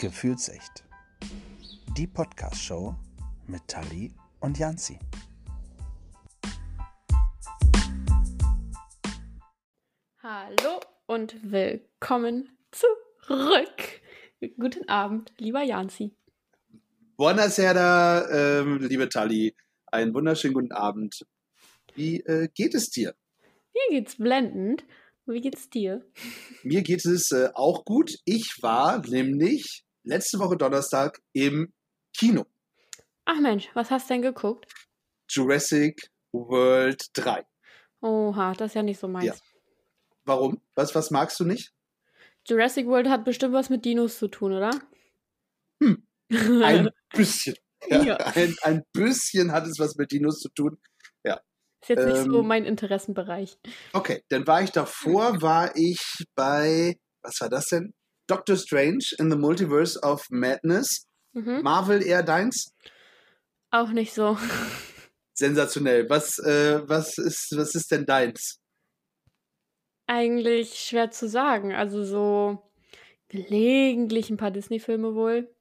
Gefühlsecht. Die Podcast-Show mit Tali und Janzi. Hallo und willkommen zurück. Guten Abend, lieber Janzi. Buonasera, ähm, liebe Tali. Einen wunderschönen guten Abend. Wie äh, geht es dir? Mir geht's blendend. Wie geht's dir? Mir geht es äh, auch gut. Ich war nämlich letzte Woche Donnerstag im Kino. Ach Mensch, was hast du denn geguckt? Jurassic World 3. Oha, das ist ja nicht so meins. Ja. Warum? Was, was magst du nicht? Jurassic World hat bestimmt was mit Dinos zu tun, oder? Hm. Ein bisschen. Ja, Ja. Ein, ein bisschen hat es was mit Dinos zu tun. Ist jetzt nicht so Ähm, mein Interessenbereich. Okay, dann war ich davor, war ich bei, was war das denn? Doctor Strange in the Multiverse of Madness. Mhm. Marvel eher deins? Auch nicht so. Sensationell. Was, äh, was, ist, was ist denn deins? Eigentlich schwer zu sagen. Also so gelegentlich ein paar Disney-Filme wohl.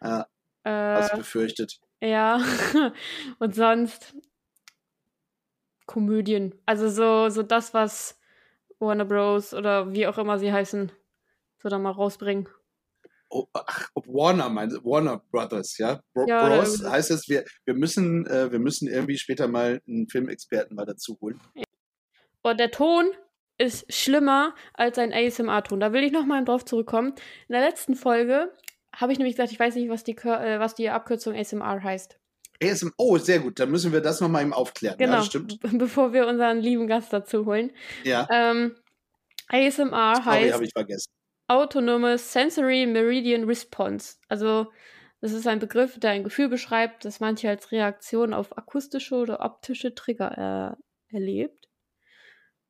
Ah, hast Äh, befürchtet. ja. Und sonst Komödien. Also so, so das, was Warner Bros. oder wie auch immer sie heißen, so da mal rausbringen. Oh, ach, Warner, meinst Warner Brothers, ja? Bro Ja, Bros. ja. heißt es, wir, wir, müssen, äh, wir müssen irgendwie später mal einen Filmexperten mal dazu holen. Und der Ton ist schlimmer als ein ASMR-Ton. Da will ich nochmal drauf zurückkommen. In der letzten Folge habe ich nämlich gesagt, ich weiß nicht, was die, äh, was die Abkürzung ASMR heißt. ASM oh, sehr gut. Dann müssen wir das nochmal eben aufklären. Ja, Genau, das stimmt. b- bevor wir unseren lieben Gast dazu holen. Ja, Ähm, ASMR sorry, heißt habe ich vergessen. Autonomous Sensory Meridian Response. Also das ist ein Begriff, der ein Gefühl beschreibt, das manche als Reaktion auf akustische oder optische Trigger äh, erlebt.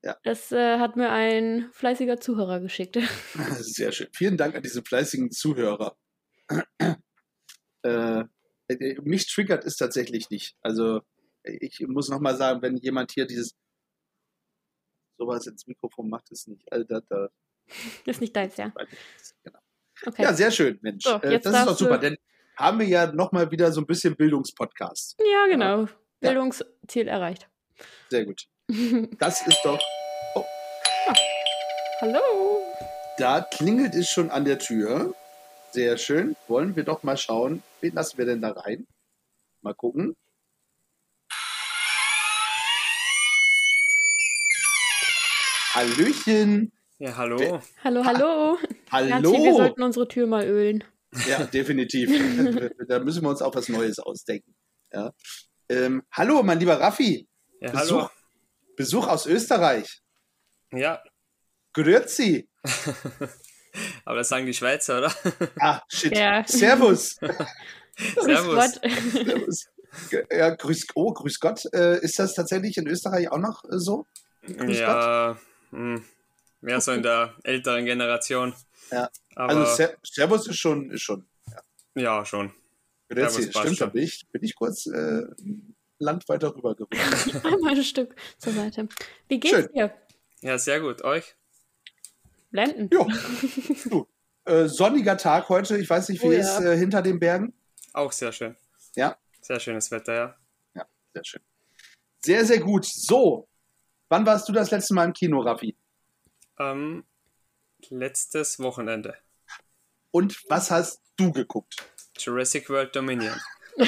Ja. Das äh, hat mir ein fleißiger Zuhörer geschickt. Sehr schön. Vielen Dank an diese fleißigen Zuhörer. äh, äh, mich triggert es tatsächlich nicht. Also ich muss nochmal sagen, wenn jemand hier dieses sowas ins Mikrofon macht, ist nicht. Also, da, da, ist nicht deins, ja. genau. Okay. Ja, sehr schön, Mensch. So, äh, das ist doch super, denn haben wir ja nochmal wieder so ein bisschen Bildungspodcast. Ja, genau. Bildungsziel erreicht. Sehr gut. Das ist doch. Hallo. Da klingelt es schon an der Tür. Sehr schön. Wollen wir doch mal schauen, wen lassen wir denn da rein? Mal gucken. Hallöchen. Ja, hallo. Wer- Hallo, hallo. Hallo. Janzi, wir sollten unsere Tür mal ölen. Ja, definitiv. da müssen wir uns auch was Neues ausdenken. Ja. Ähm, hallo, mein lieber Raffi. Ja, Besuch, hallo. Besuch aus Österreich. Ja, Grüezi. aber das sagen die Schweizer, oder? Ah, shit. Ja. Servus. Grüß Servus. Gott. Servus. Ja, grüß, oh, grüß Gott. Äh, ist das tatsächlich in Österreich auch noch äh, so? Grüß ja, hm, mehr so in der älteren Generation. Ja. Aber Also Ser Servus ist schon, ist schon. ja, schon. Grüezi. Stimmt, da bin ich, bin ich kurz äh, Land weiter rüber gerückt. Einmal ein Stück zur Seite. Wie geht's Schön. dir? Ja, sehr gut. Euch? Blenden. jo, du. Äh, sonniger Tag heute. Ich weiß nicht, wie Oh ja. ist äh, hinter den Bergen. Auch sehr schön. Ja. Sehr schönes Wetter, ja. Sehr schön. Sehr, sehr gut. So, wann warst du das letzte Mal im Kino, Raffi? Ähm, letztes Wochenende. Und was hast du geguckt? Jurassic World Dominion.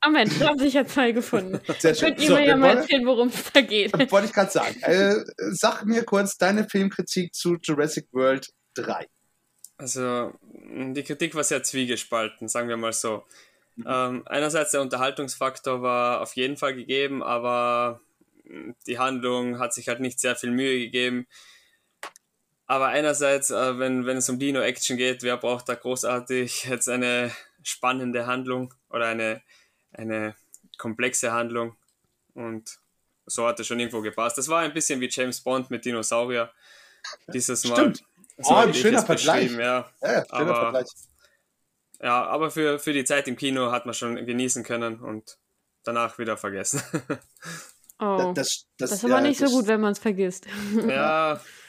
Ah Mensch, da haben sich ja zwei gefunden. Sehr schön. Könnt ihr mir ja mal erzählen, worum es da geht. wollte ich gerade sagen. Äh, sag mir kurz deine Filmkritik zu Jurassic World 3. Also, mh, die Kritik war sehr zwiegespalten, sagen wir mal so. Mhm. Ähm, einerseits der Unterhaltungsfaktor war auf jeden Fall gegeben, aber mh, die Handlung hat sich halt nicht sehr viel Mühe gegeben. Aber einerseits, äh, wenn, wenn es um Dino-Action geht, wer braucht da großartig jetzt eine spannende Handlung oder eine, eine komplexe Handlung? Und so hat es schon irgendwo gepasst. Das war ein bisschen wie James Bond mit Dinosaurier. Dieses Mal. Stimmt. So Oh, ein hätte ich schöner Vergleich. Ja. Ja, ja, schöner Aber- Vergleich. Ja, aber für, für die Zeit im Kino hat man schon genießen können und danach wieder vergessen. Oh, Das, das, das ist ja, aber nicht das- so gut, wenn man es vergisst. ja,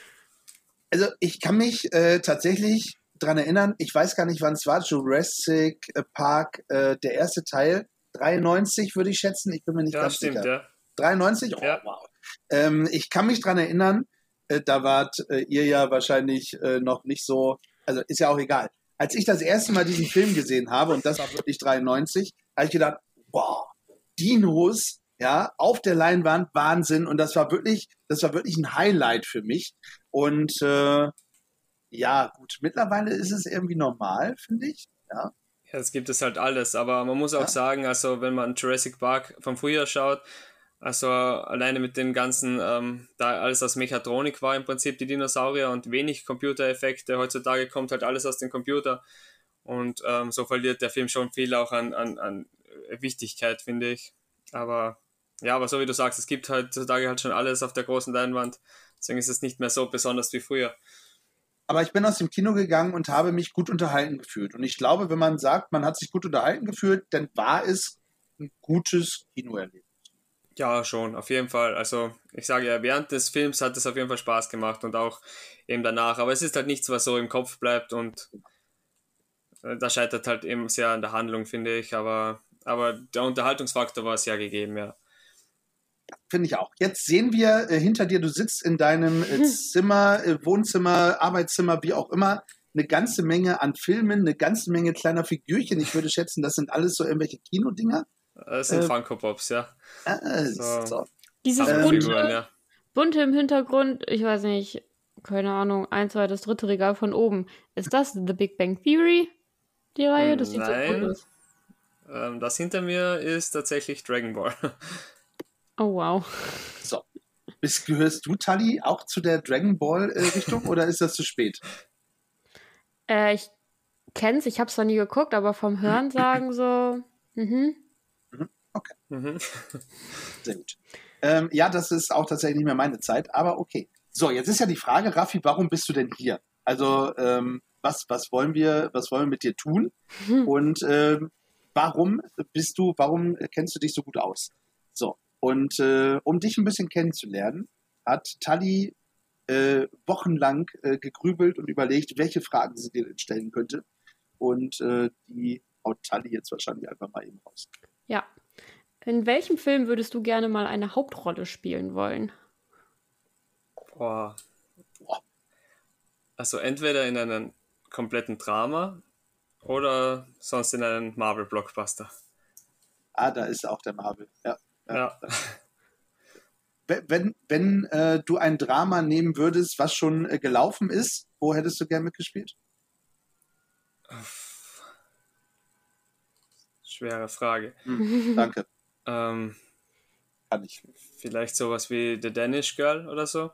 Also ich kann mich äh, tatsächlich dran erinnern, ich weiß gar nicht, wann es war, Jurassic Park, äh, der erste Teil, 93 würde ich schätzen, ich bin mir nicht Ja, ganz stimmt, sicher. ja. 93? Oh, Ja. wow. Ähm, ich kann mich dran erinnern, äh, da wart äh, ihr ja wahrscheinlich äh, noch nicht so, also ist ja auch egal. Als ich das erste Mal diesen Film gesehen habe, und das war wirklich 93, habe ich gedacht, wow, Dinos, ja, auf der Leinwand, Wahnsinn. Und das war wirklich, das war wirklich ein Highlight für mich. Und äh, ja, gut, mittlerweile ist es irgendwie normal, finde ich. Ja. Ja, es gibt es halt alles, aber man muss auch Ja. sagen, also wenn man Jurassic Park vom Frühjahr schaut, also alleine mit den ganzen, ähm, da alles aus Mechatronik war im Prinzip die Dinosaurier und wenig Computereffekte, heutzutage kommt halt alles aus dem Computer und ähm, so verliert der Film schon viel auch an, an, an Wichtigkeit, finde ich. Aber ja, aber so wie du sagst, es gibt heutzutage halt schon alles auf der großen Leinwand, deswegen ist es nicht mehr so besonders wie früher. Aber ich bin aus dem Kino gegangen und habe mich gut unterhalten gefühlt. Und ich glaube, wenn man sagt, man hat sich gut unterhalten gefühlt, dann war es ein gutes Kinoerlebnis. Ja, schon, auf jeden Fall. Also, ich sage ja, während des Films hat es auf jeden Fall Spaß gemacht und auch eben danach. Aber es ist halt nichts, was so im Kopf bleibt und äh, da scheitert halt eben sehr an der Handlung, finde ich. Aber, aber der Unterhaltungsfaktor war sehr gegeben, ja. Finde ich auch. Jetzt sehen wir äh, hinter dir, du sitzt in deinem äh, Zimmer, äh, Wohnzimmer, Arbeitszimmer, wie auch immer, eine ganze Menge an Filmen, eine ganze Menge kleiner Figürchen. Ich würde schätzen, das sind alles so irgendwelche Kinodinger. Das sind Äh, Funko Pops, ja. Äh, So. so. Dieses Ähm, bunte, ja. bunte im Hintergrund, ich weiß nicht, keine Ahnung, ein, zwei, das dritte Regal von oben. Ist das The Big Bang Theory? Die Reihe? Das sieht Nein. so cool aus. Ähm, das hinter mir ist tatsächlich Dragon Ball. Oh wow. so. Bist, gehörst du, Tali, auch zu der Dragon Ball-Richtung oder ist das zu spät? Äh, ich kenn's, ich hab's zwar nie geguckt, aber vom Hören sagen so, mhm. mhm. Sehr gut. Ähm, ja, das ist auch tatsächlich nicht mehr meine Zeit, aber okay. So, jetzt ist ja die Frage, Raffi, warum bist du denn hier? Also, ähm, was, was wollen wir, was wollen wir mit dir tun? Und ähm, warum bist du, warum kennst du dich so gut aus? So, und äh, um dich ein bisschen kennenzulernen, hat Tali äh, wochenlang äh, gegrübelt und überlegt, welche Fragen sie dir denn stellen könnte. Und äh, die haut Tali jetzt wahrscheinlich einfach mal eben raus. Ja. In welchem Film würdest du gerne mal eine Hauptrolle spielen wollen? Boah. Boah. Also entweder in einem kompletten Drama oder sonst in einem Marvel-Blockbuster. Ah, da ist auch der Marvel. Ja. Ja. Wenn, wenn, äh, du ein Drama nehmen würdest, was schon äh, gelaufen ist, wo hättest du gern mitgespielt? Schwere Frage. Hm, danke, Ähm, kann ich. vielleicht sowas wie The Danish Girl oder so.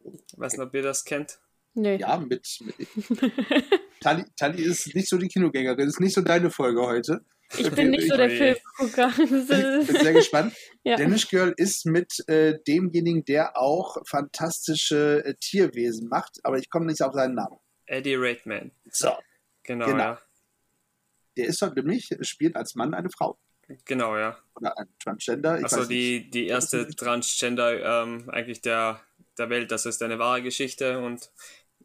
Ich weiß nicht, ob ihr das kennt. Nee. Ja, mit. mit Tali, Tali ist nicht so die Kinogängerin, ist nicht so deine Folge heute. Ich bin nicht so der Filmgucker. Ich bin sehr gespannt. ja. Danish Girl ist mit äh, demjenigen, der auch fantastische äh, Tierwesen macht, aber ich komme nicht auf seinen Namen. Eddie Raidman. So, Genau, Genau. ja. der ist dort nämlich, spielt als Mann eine Frau. Genau, ja. Oder ein Transgender. Ich Also weiß nicht. die, die erste Transgender ähm, eigentlich der, der Welt, das ist eine wahre Geschichte und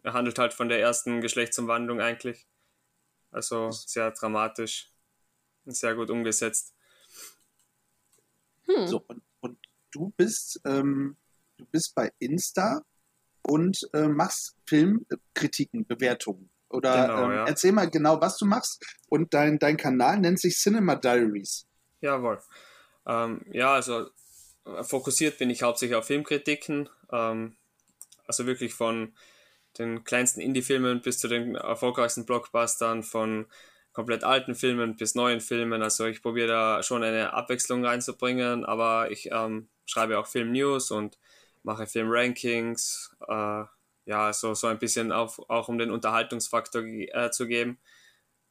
handelt halt von der ersten Geschlechtsumwandlung eigentlich. Also sehr dramatisch sehr gut umgesetzt. Hm. So, und, und du bist, ähm, du bist bei Insta und äh, machst Filmkritiken, Bewertungen. Oder Genau, ähm, ja. erzähl mal genau, was du machst. Und dein, dein Kanal nennt sich Cinema Diaries. Jawohl. Ähm, ja, also fokussiert bin ich hauptsächlich auf Filmkritiken. Ähm, also wirklich von den kleinsten Indie-Filmen bis zu den erfolgreichsten Blockbustern, von komplett alten Filmen bis neuen Filmen. Also ich probiere da schon eine Abwechslung reinzubringen, aber ich ähm, schreibe auch Film-News und mache Film-Rankings. Äh, ja, so, so ein bisschen auf, auch um den Unterhaltungsfaktor äh, zu geben.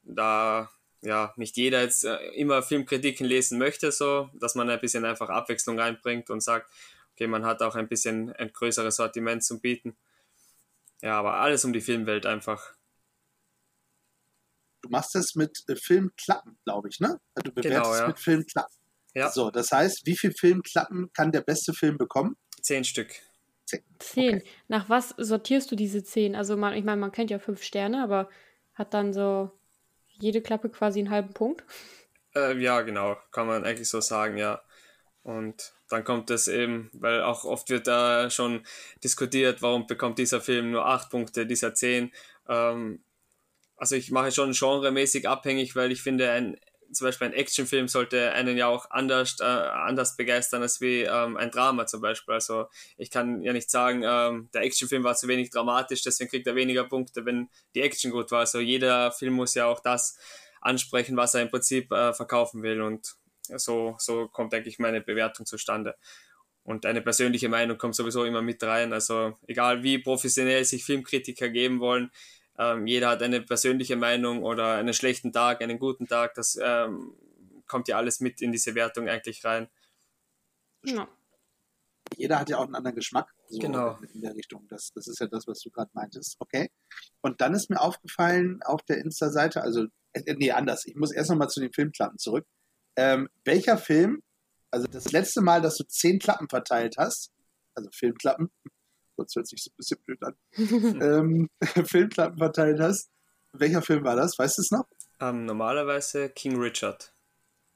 Da ja nicht jeder jetzt äh, immer Filmkritiken lesen möchte, so, dass man ein bisschen einfach Abwechslung reinbringt und sagt, okay, man hat auch ein bisschen ein größeres Sortiment zum Bieten. Ja, aber alles um die Filmwelt einfach. Du machst das mit äh, Filmklappen, glaube ich, ne? Du bewertest Genau, ja. mit Filmklappen. Ja, So, das heißt, wie viel Filmklappen kann der beste Film bekommen? zehn Stück. Zehn. Nach was sortierst du diese zehn? Also man, ich meine, man kennt ja fünf Sterne, aber hat dann so jede Klappe quasi einen halben Punkt. Äh, ja, genau, kann man eigentlich so sagen, ja. Und dann kommt es eben, weil auch oft wird da schon diskutiert, warum bekommt dieser Film nur acht Punkte, dieser zehn. Ähm, also ich mache schon genremäßig abhängig, weil ich finde, ein, zum Beispiel ein Actionfilm sollte einen ja auch anders, äh, anders begeistern als wie ähm, ein Drama zum Beispiel. Also ich kann ja nicht sagen, ähm, der Actionfilm war zu wenig dramatisch, deswegen kriegt er weniger Punkte, wenn die Action gut war. Also jeder Film muss ja auch das ansprechen, was er im Prinzip äh, verkaufen will. Und so, so kommt, denke ich, meine Bewertung zustande. Und eine persönliche Meinung kommt sowieso immer mit rein. Also egal wie professionell sich Filmkritiker geben wollen, ähm, jeder hat eine persönliche Meinung oder einen schlechten Tag, einen guten Tag. Das ähm, kommt ja alles mit in diese Wertung eigentlich rein. Ja. Jeder hat ja auch einen anderen Geschmack. So Genau. In der Richtung. Das, das ist ja das, was du gerade meintest. Okay. Und dann ist mir aufgefallen auf der Insta-Seite, also, äh, nee, anders. Ich muss erst nochmal zu den Filmklappen zurück. Ähm, welcher Film, also das letzte Mal, dass du zehn Klappen verteilt hast, also Filmklappen, kurz hört sich so ein bisschen blöd an, ähm, Filmklappen verteilt hast, welcher Film war das? Weißt du es noch? Ähm, normalerweise King Richard,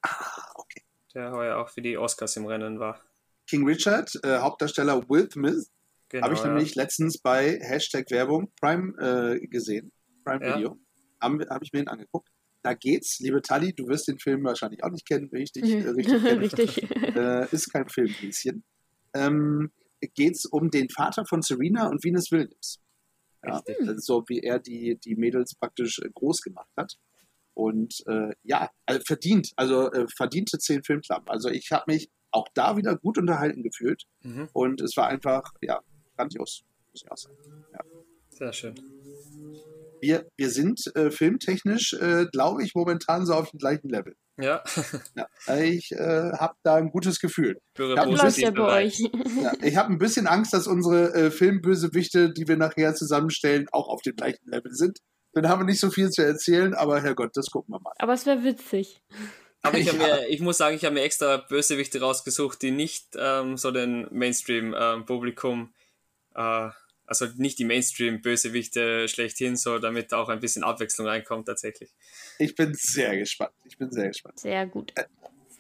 Ah, okay. der heuer auch für die Oscars im Rennen war. King Richard, äh, Hauptdarsteller Will Smith, Genau, habe ich ja. nämlich letztens bei Hashtag Werbung Prime äh, gesehen, Prime Ja. Video, habe hab ich mir ihn angeguckt. Da geht's, liebe Tali, du wirst den Film wahrscheinlich auch nicht kennen, wenn ich dich äh, richtig kenne. Richtig. äh, ist kein Filmhäschen. Ähm, geht's um den Vater von Serena und Venus Williams. Ja, so wie er die, die Mädels praktisch äh, groß gemacht hat. Und äh, ja, also verdient, also äh, verdiente zehn Filmklappen. Also ich habe mich auch da wieder gut unterhalten gefühlt Mhm. und es war einfach, ja, grandios, muss ich auch sagen. Sehr schön. Wir, wir sind äh, filmtechnisch, äh, glaube ich, momentan so auf dem gleichen Level. Ja, Ja, ich äh, habe da ein gutes Gefühl. Ja, Läuft positiv ja bei dabei. euch. Ja, ich habe ein bisschen Angst, dass unsere äh, Filmbösewichte, die wir nachher zusammenstellen, auch auf dem gleichen Level sind. Dann haben wir nicht so viel zu erzählen, aber Herrgott, das gucken wir mal. Aber es wäre witzig. Aber ich, hab Ja. mir, ich muss sagen, ich habe mir extra Bösewichte rausgesucht, die nicht ähm, so den Mainstream-Publikum, äh, also nicht die Mainstream-Bösewichte schlechthin, so damit auch ein bisschen Abwechslung reinkommt tatsächlich. Ich bin sehr gespannt. Ich bin sehr gespannt. Sehr gut.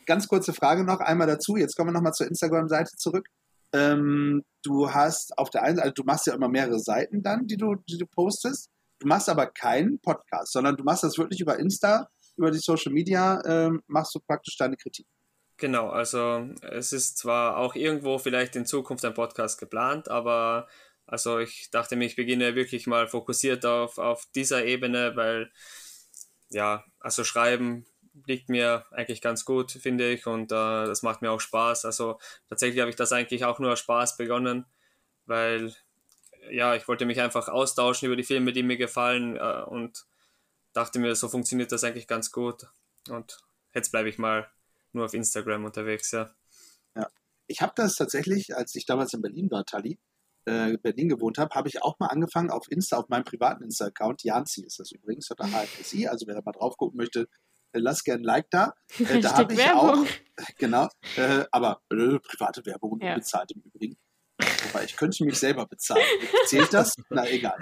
Ganz kurze Frage noch einmal dazu. Jetzt kommen wir nochmal zur Instagram-Seite zurück. Ähm, du hast auf der einen Seite, also du machst ja immer mehrere Seiten dann, die du, die du postest. Du machst aber keinen Podcast, sondern du machst das wirklich über Insta, über die Social Media, ähm, machst du praktisch deine Kritik. Genau, also es ist zwar auch irgendwo vielleicht in Zukunft ein Podcast geplant, aber also ich dachte mir, ich beginne wirklich mal fokussiert auf, auf dieser Ebene, weil ja, also schreiben liegt mir eigentlich ganz gut, finde ich, und äh, das macht mir auch Spaß. Also tatsächlich habe ich das eigentlich auch nur Spaß begonnen, weil ja, ich wollte mich einfach austauschen über die Filme, die mir gefallen äh, und dachte mir, so funktioniert das eigentlich ganz gut. Und jetzt bleibe ich mal nur auf Instagram unterwegs, ja. Ich habe das tatsächlich, als ich damals in Berlin war, Tali, äh, Berlin gewohnt habe, habe ich auch mal angefangen auf Insta, auf meinem privaten Insta-Account, Janzi ist das übrigens, hat der HFSI, also wer da mal drauf gucken möchte, äh, lasst gerne ein Like da. Äh, da habe ich auch, Werbung. genau, äh, aber äh, private Werbung Ja. bezahlt im Übrigen. Wobei ich könnte mich selber bezahlen. Zählt das? Na egal.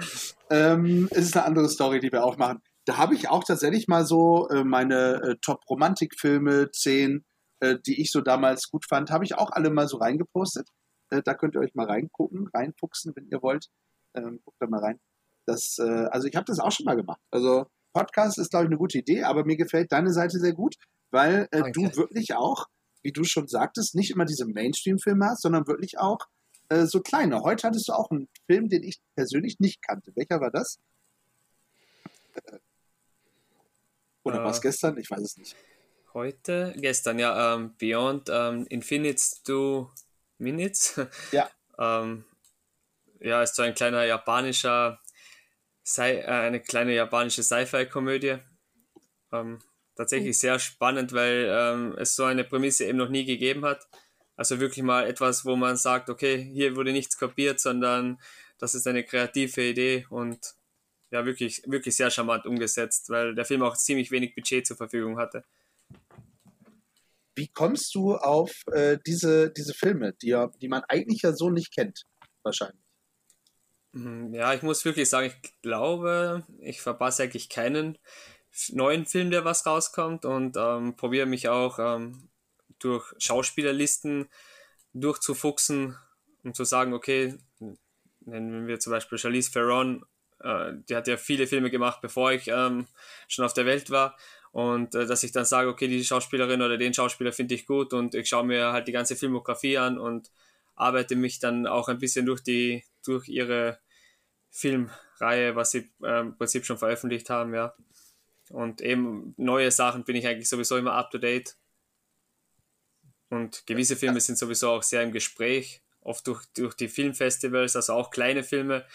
Ähm, es ist eine andere Story, die wir auch machen. Da habe ich auch tatsächlich mal so äh, meine äh, Top-Romantik-Filme, 10, äh, die ich so damals gut fand, habe ich auch alle mal so reingepostet. Äh, da könnt ihr euch mal reingucken, reinfuchsen, wenn ihr wollt. Ähm, guckt da mal rein. Das, äh, also ich habe das auch schon mal gemacht. Also Podcast ist, glaube ich, eine gute Idee, aber mir gefällt deine Seite sehr gut, weil äh, du wirklich auch, wie du schon sagtest, nicht immer diese Mainstream-Filme hast, sondern wirklich auch äh, so kleine. Heute hattest du auch einen Film, den ich persönlich nicht kannte. Welcher war das? Äh, Oder Äh. war es gestern? Ich weiß es nicht. Heute, gestern, ja, ähm, Beyond ähm, Infinite Two Minutes. Ja. ähm, ja, ist so ein kleiner japanischer, Sci äh, eine kleine japanische Sci-Fi-Komödie. Ähm, tatsächlich sehr spannend, weil ähm, es so eine Prämisse eben noch nie gegeben hat. Also wirklich mal etwas, wo man sagt, okay, hier wurde nichts kopiert, sondern das ist eine kreative Idee und ja, wirklich, wirklich sehr charmant umgesetzt, weil der Film auch ziemlich wenig Budget zur Verfügung hatte. Wie kommst du auf äh, diese, diese Filme, die, die man eigentlich ja so nicht kennt? Wahrscheinlich. Hm, Ja, ich muss wirklich sagen, ich glaube, ich verpasse eigentlich keinen neuen Film, der was rauskommt und ähm, probiere mich auch ähm, durch Schauspielerlisten durchzufuchsen, um zu sagen, okay, nennen wir zum Beispiel Charlize Theron, äh, die hat ja viele Filme gemacht, bevor ich ähm, schon auf der Welt war. Und äh, dass ich dann sage, okay, die Schauspielerin oder den Schauspieler finde ich gut und ich schaue mir halt die ganze Filmografie an und arbeite mich dann auch ein bisschen durch die, durch ihre Filmreihe, was sie äh, im Prinzip schon veröffentlicht haben, ja. Und eben neue Sachen bin ich eigentlich sowieso immer up to date. Und gewisse Filme sind sowieso auch sehr im Gespräch, oft durch, durch die Filmfestivals, also auch kleine Filme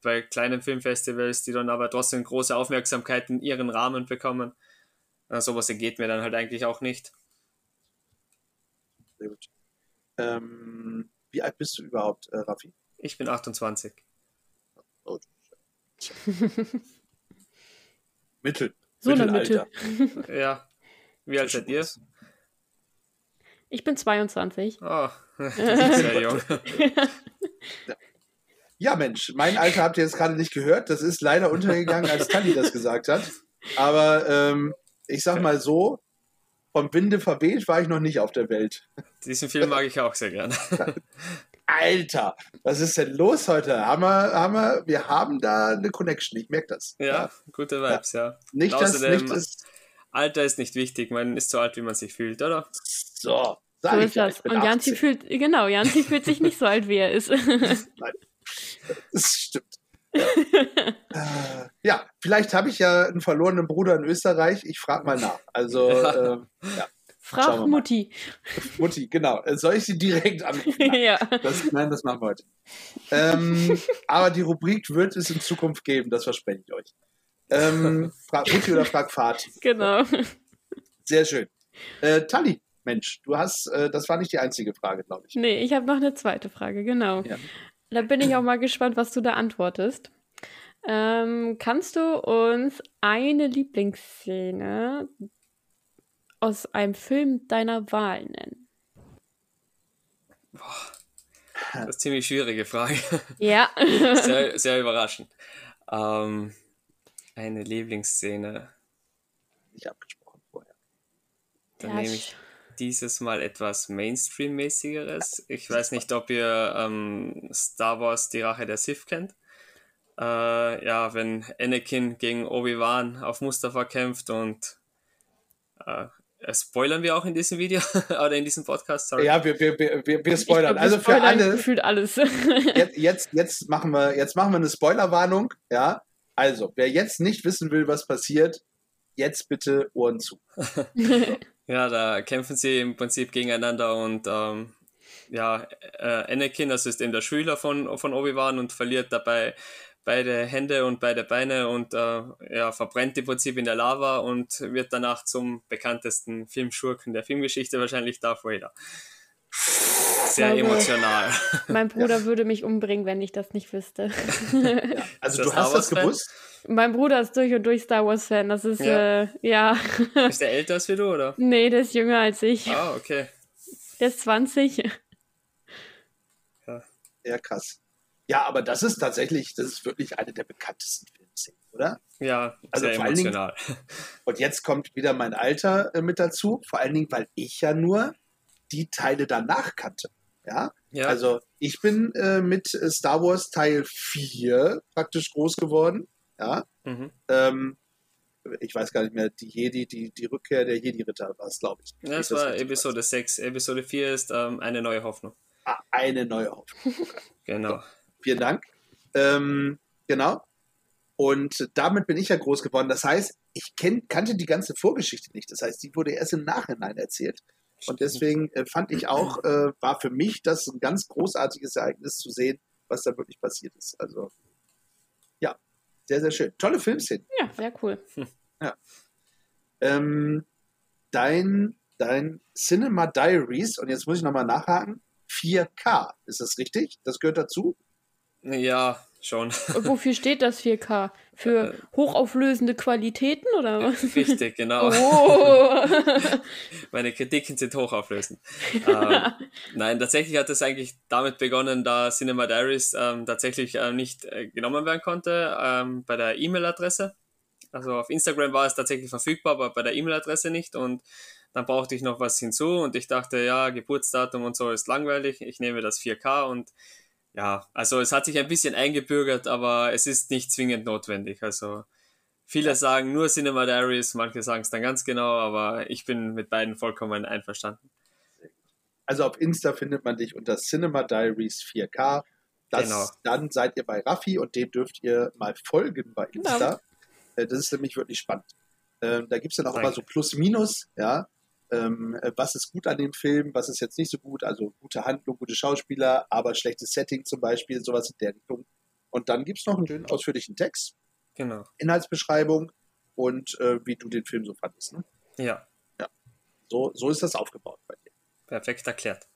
bei kleinen Filmfestivals, die dann aber trotzdem große Aufmerksamkeit in ihren Rahmen bekommen. Äh, sowas entgeht mir dann halt eigentlich auch nicht. Sehr gut. Ähm, wie alt bist du überhaupt, äh, Raffi? Ich bin 28. Oh, Mittel. So eine Mitte. Ja. Wie alt seid ihr? Ich bin 22. Oh, sehr jung. Ja, Mensch, mein Alter habt ihr jetzt gerade nicht gehört. Das ist leider untergegangen, als Tali das gesagt hat. Aber ähm, ich sag mal so, vom Winde verweht war ich noch nicht auf der Welt. Diesen Film mag ich auch sehr gerne. Alter, was ist denn los heute? Haben wir, haben wir, wir haben da eine Connection, ich merke das. Ja, gute Vibes, ja. Nicht, dass Außerdem- nicht das. Alter ist nicht wichtig, man ist so alt, wie man sich fühlt, oder? So, So sag ich ist ja, das. Und Janzi 18. fühlt, genau, Janzi fühlt sich nicht so alt, wie er ist. Das stimmt. Äh, ja, vielleicht habe ich ja einen verlorenen Bruder in Österreich. Ich frage mal nach. Also, Ja. ähm, ja, Frag. Mutti. Mutti, genau. Äh, Soll ich sie direkt anrufen? ja. Das, nein, das machen wir heute. Ähm, aber die Rubrik wird es in Zukunft geben, das verspreche ich euch. Ähm, frag Mutti oder frag Vati. Genau. Sehr schön. Äh, Tali, Mensch, du hast, äh, das war nicht die einzige Frage, glaube ich. Nee, ich habe noch eine zweite Frage, genau. Ja. Da bin ich auch mal gespannt, was du da antwortest. Ähm, kannst du uns eine Lieblingsszene aus einem Film deiner Wahl nennen? Das ist eine ziemlich schwierige Frage. Ja. Sehr, sehr überraschend. Ähm, eine Lieblingsszene. Nicht abgesprochen vorher. Dann Ja, nehme ich dieses Mal etwas Mainstream-mäßigeres. Ich weiß nicht, ob ihr ähm, Star Wars Die Rache der Sith kennt. Äh, ja, wenn Anakin gegen Obi-Wan auf Mustafa kämpft und äh, äh, spoilern wir auch in diesem Video oder in diesem Podcast, sorry. Ja, wir, wir, wir, wir spoilern. glaub, wir also für spoilern alle, Gefühlt alles. jetzt, jetzt, jetzt, machen wir, jetzt machen wir eine Spoilerwarnung. Ja, also, wer jetzt nicht wissen will, was passiert, jetzt bitte Ohren zu. Ja, da kämpfen sie im Prinzip gegeneinander und ähm, ja, äh, Anakin, das ist eben der Schüler von, von Obi-Wan und verliert dabei beide Hände und beide Beine und äh, ja, verbrennt im Prinzip in der Lava und wird danach zum bekanntesten Filmschurken der Filmgeschichte, wahrscheinlich Darth Vader. Sehr glaube- emotional. mein Bruder würde mich umbringen, wenn ich das nicht wüsste. Also, du hast das gewusst? mein Bruder ist durch und durch Star Wars-Fan. Das ist, Ja. äh, ja. Ist der älter als wie du, oder? nee, der ist jünger als ich. Ah, okay. Der ist 20. Ja, krass. Ja, aber das ist tatsächlich, das ist wirklich eine der bekanntesten Filmszenen, oder? Ja, Also sehr vor allen Dingen- emotional. Und jetzt kommt wieder mein Alter äh, mit dazu, vor allen Dingen, weil ich ja nur die Teile danach kannte. Ja, Ja, also ich bin äh, mit äh, Star Wars Teil 4 praktisch groß geworden. Ja, mhm. ähm, ich weiß gar nicht mehr, die Jedi, die, die Rückkehr der Jedi-Ritter war es, glaube ich. ja, das war Episode 6. Episode 4 ist ähm, eine neue Hoffnung. Ah, eine neue Hoffnung. Genau. Vielen Dank. Ähm, genau. Und damit bin ich ja groß geworden. Das heißt, ich kenn, kannte die ganze Vorgeschichte nicht. Das heißt, die wurde erst im Nachhinein erzählt. Und deswegen äh, fand ich auch, äh, war für mich das ein ganz großartiges Ereignis zu sehen, was da wirklich passiert ist. Also, ja, sehr, sehr schön. Tolle Filmszene. Ja, sehr cool. Ähm, dein, dein Cinema Diaries, und jetzt muss ich nochmal nachhaken, 4K, ist das richtig? Das gehört dazu? Ja, schon. Wofür steht das 4K? Für hochauflösende Qualitäten oder was? Richtig, genau. Oh. Meine Kritiken sind hochauflösend. ähm, nein, tatsächlich hat es eigentlich damit begonnen, da Cinema Diaries ähm, tatsächlich äh, nicht äh, genommen werden konnte ähm, bei der E-Mail-Adresse. Also auf Instagram war es tatsächlich verfügbar, aber bei der E-Mail-Adresse nicht. Und dann brauchte ich noch was hinzu und ich dachte, ja, Geburtsdatum und so ist langweilig. Ich nehme das 4K und ja, also es hat sich ein bisschen eingebürgert, aber es ist nicht zwingend notwendig. Also viele sagen nur Cinema Diaries, manche sagen es dann ganz genau, aber ich bin mit beiden vollkommen einverstanden. Also auf Insta findet man dich unter Cinema Diaries 4K. Das, Genau. Dann seid ihr bei Raffi und dem dürft ihr mal folgen bei Insta. Genau. Das ist nämlich wirklich spannend. Ähm, da gibt es dann auch Danke. immer so Plus-Minus, ja. Ähm, äh, was ist gut an dem Film, was ist jetzt nicht so gut, also gute Handlung, gute Schauspieler, aber schlechtes Setting zum Beispiel, sowas in der Richtung. Und dann gibt es noch einen schönen ausführlichen Text, Genau. Inhaltsbeschreibung und äh, wie du den Film so fandest. Ne? Ja, So, so ist das aufgebaut bei dir. perfekt erklärt.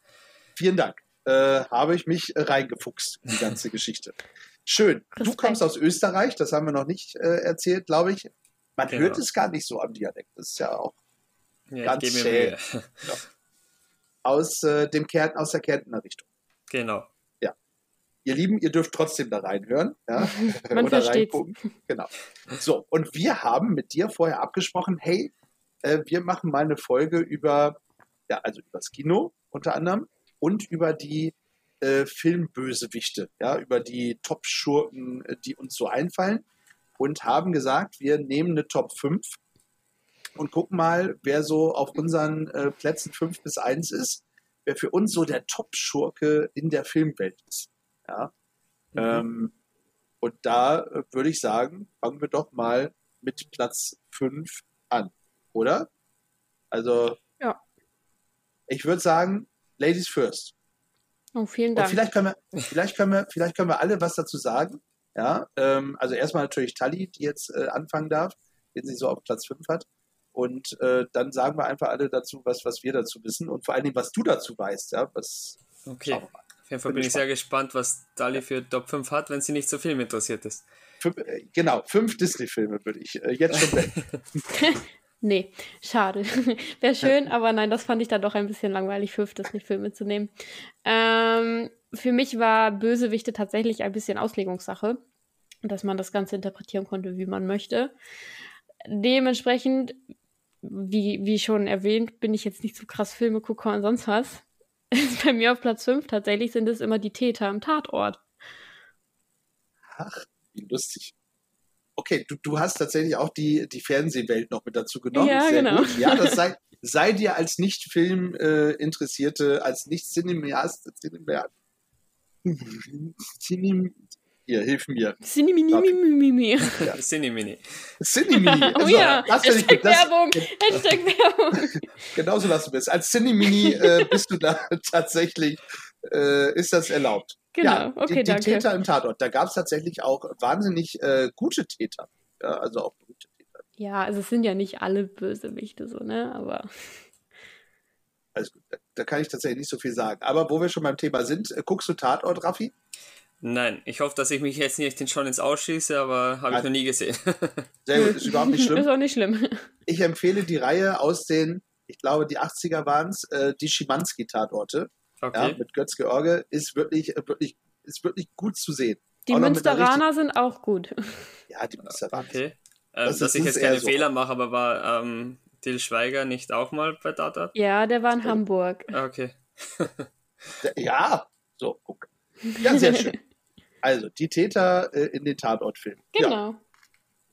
Vielen Dank. Äh, habe ich mich äh, reingefuchst in die ganze Geschichte. Schön. Du Respekt. kommst aus Österreich, das haben wir noch nicht äh, erzählt, glaube ich. Man Genau. hört es gar nicht so am Dialekt. Das ist ja auch Ja, Ganz schön. mir Mühe. aus, äh, dem Kärnten, aus der Kärntner Richtung. Genau. Ihr Lieben, ihr dürft trotzdem da reinhören. Ja? Man Oder versteht's. reingucken. Genau. So, und wir haben mit dir vorher abgesprochen, hey, äh, wir machen mal eine Folge über, ja, also über das Kino unter anderem und über die äh, Filmbösewichte, ja, über die Top-Schurken, äh, die uns so einfallen und haben gesagt, wir nehmen eine Top 5 und gucken mal, wer so auf unseren äh, Plätzen 5 bis 1 ist, wer für uns so der Top-Schurke in der Filmwelt ist. Ja. Mhm. Ähm, und da äh, würde ich sagen, fangen wir doch mal mit Platz 5 an, oder? Also, Ja. ich würde sagen, Ladies first. Oh, vielen Und Dank. vielleicht können wir, vielleicht können wir, vielleicht können wir alle was dazu sagen. Ja, ähm, also erstmal natürlich Tali, die jetzt äh, anfangen darf, den sie so auf Platz 5 hat. Und äh, dann sagen wir einfach alle dazu, was, was wir dazu wissen und vor allen Dingen, was du dazu weißt, ja, was Okay. Auf jeden Fall Bin bin ich sehr gespannt, was Dali für Top 5 hat, wenn sie nicht so Film interessiert ist. Fünf, äh, genau, fünf Disney-Filme würde ich äh, jetzt schon nennen. Nee, schade. Wäre schön, aber nein, das fand ich dann doch ein bisschen langweilig, fünf Disney-Filme zu nehmen. Ähm, für mich war Bösewichte tatsächlich ein bisschen Auslegungssache, dass man das Ganze interpretieren konnte, wie man möchte. Dementsprechend, wie, wie schon erwähnt, bin ich jetzt nicht so krass Filmegucker und sonst was. Bei mir auf Platz 5 tatsächlich sind es immer die Täter im Tatort. Ach, wie lustig. Okay, du, du hast tatsächlich auch die, die Fernsehwelt noch mit dazu genommen. Ja, Sehr genau. gut. Ja, das sei, sei dir als Nicht-Film-Interessierte, äh, als Nicht-Cineast, Cineast, Cinem, hier, hilf mir. Sinimini. Ja. Cinemini. Cinemini. Oh Also, ja, das Hashtag gut. Das, Werbung, Hashtag Werbung. genauso was du bist. Als Cinemini äh, bist du da tatsächlich, äh, ist das erlaubt. Genau, ja, okay, die, die danke. Täter im Tatort, da gab es tatsächlich auch wahnsinnig äh, gute Täter. Ja, also auch gute Täter. Ja, also es sind ja nicht alle Bösewichte so, ne? Aber Also gut, da, da kann ich tatsächlich nicht so viel sagen. Aber wo wir schon beim Thema sind, äh, guckst du Tatort, Raffi? Nein, ich hoffe, dass ich mich jetzt nicht den schon ins Ausschieße, aber habe ich noch nie gesehen. Sehr gut, ist überhaupt nicht ist schlimm. auch nicht schlimm. Ich empfehle die Reihe aus den, ich glaube, die 80er waren es, äh, die Schimanski-Tatorte. Ja, Okay. mit Götz George ist wirklich, äh, wirklich, ist wirklich gut zu sehen. Die Auch Münsteraner sind auch gut. Ja, die Münsteraner. Okay. Ähm, Das dass ist- ich jetzt ist keine so. Fehler mache, aber war ähm, Till Schweiger nicht auch mal bei Tatort? Ja, der war in Hamburg. Ah, Okay. Ja, so, guck. Ja, sehr schön. Also, die Täter äh, in den Tatortfilmen. Ja, Genau.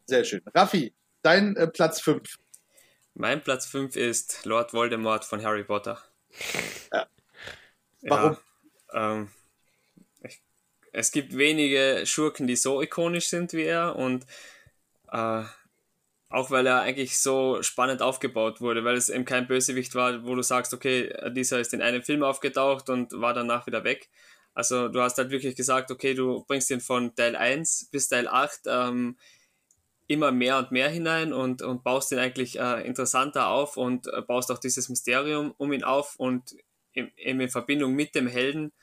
sehr schön. Raffi, dein äh, Platz 5. Mein Platz 5 ist Lord Voldemort von Harry Potter. Ja. Warum? Ja, ähm, ich, es gibt wenige Schurken, die so ikonisch sind wie er und äh, auch weil er eigentlich so spannend aufgebaut wurde, weil es eben kein Bösewicht war, wo du sagst, okay, dieser ist in einem Film aufgetaucht und war danach wieder weg. Also du hast halt wirklich gesagt, okay, du bringst ihn von Teil 1 bis Teil 8 ähm, immer mehr und mehr hinein und, und baust ihn eigentlich äh, interessanter auf und äh, baust auch dieses Mysterium um ihn auf und eben in Verbindung mit dem Helden,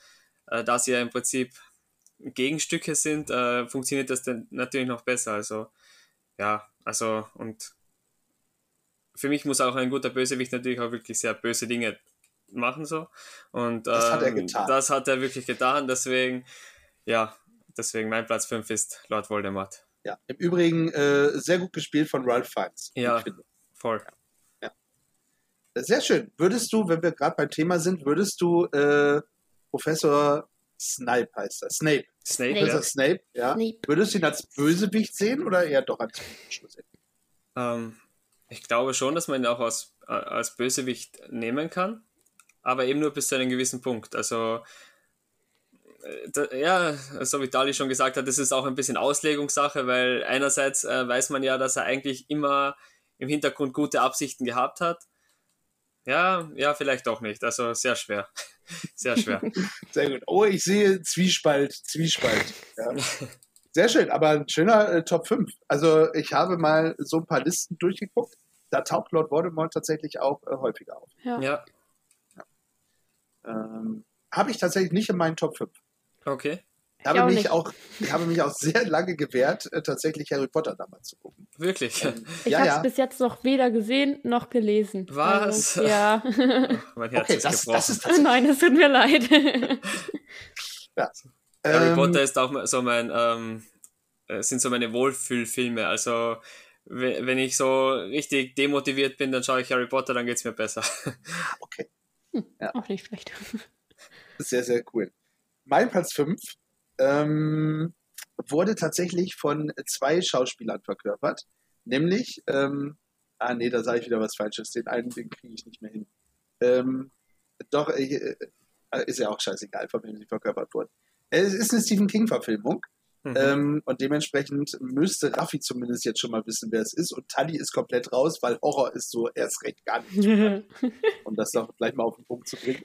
äh, da sie ja im Prinzip Gegenstücke sind, äh, funktioniert das dann natürlich noch besser. Also, ja, also, und für mich muss auch ein guter Bösewicht natürlich auch wirklich sehr böse Dinge machen so. Und Das ähm, hat er getan. Das hat er wirklich getan. Deswegen, ja, deswegen mein Platz 5 ist Lord Voldemort. Ja, im Übrigen äh, sehr gut gespielt von Ralph Fiennes. Ja. ich finde. Voll. Sehr schön. Würdest du, wenn wir gerade beim Thema sind, würdest du äh, Professor Snipe heißt er, Snape, Snape, Snape. Professor ja. Snape, ja, Snape. würdest du ihn als Bösewicht sehen oder eher doch als schlussendlich? Ähm, ich glaube schon, dass man ihn auch als, äh, als Bösewicht nehmen kann, aber eben nur bis zu einem gewissen Punkt. Also, äh, da, ja, so wie Dali schon gesagt hat, das ist auch ein bisschen Auslegungssache, weil einerseits äh, weiß man ja, dass er eigentlich immer im Hintergrund gute Absichten gehabt hat. Ja, ja, vielleicht doch nicht. Also sehr schwer. Sehr schwer. Sehr gut. Oh, ich sehe Zwiespalt, Zwiespalt. Ja. Sehr schön, aber ein schöner äh, Top 5. Also ich habe mal so ein paar Listen durchgeguckt. Da taucht Lord Voldemort tatsächlich auch äh, häufiger auf. Ja. Ja, Ähm, habe ich tatsächlich nicht in meinen Top 5. okay. Ich habe, auch mich nicht. auch, ich habe mich auch sehr lange gewehrt, äh, tatsächlich Harry Potter damals zu gucken. Wirklich. Ähm, Ich ja, habe es ja. bis jetzt noch weder gesehen noch gelesen. Was? Also, ja. mein Herz Okay, ist das, gebrochen. das ist tatsächlich. Nein, es tut mir leid. Harry Ähm, Potter ist auch so mein, ähm, äh, sind so meine Wohlfühlfilme. Also we- wenn ich so richtig demotiviert bin, dann schaue ich Harry Potter, dann geht's mir besser. Okay, Auch nicht schlecht. sehr, sehr cool. Mein Platz 5 ähm, wurde tatsächlich von zwei Schauspielern verkörpert. Nämlich, ähm, ah nee, da sage ich wieder was Falsches. Den einen, den kriege ich nicht mehr hin. Ähm, doch, äh, äh, ist ja auch scheißegal, von wem sie verkörpert wurden. Es ist eine Stephen King-Verfilmung. Mhm. Ähm, und dementsprechend müsste Raffi zumindest jetzt schon mal wissen, wer es ist. Und Tali ist komplett raus, weil Horror ist so erst recht gar nicht, um das doch gleich mal auf den Punkt zu bringen.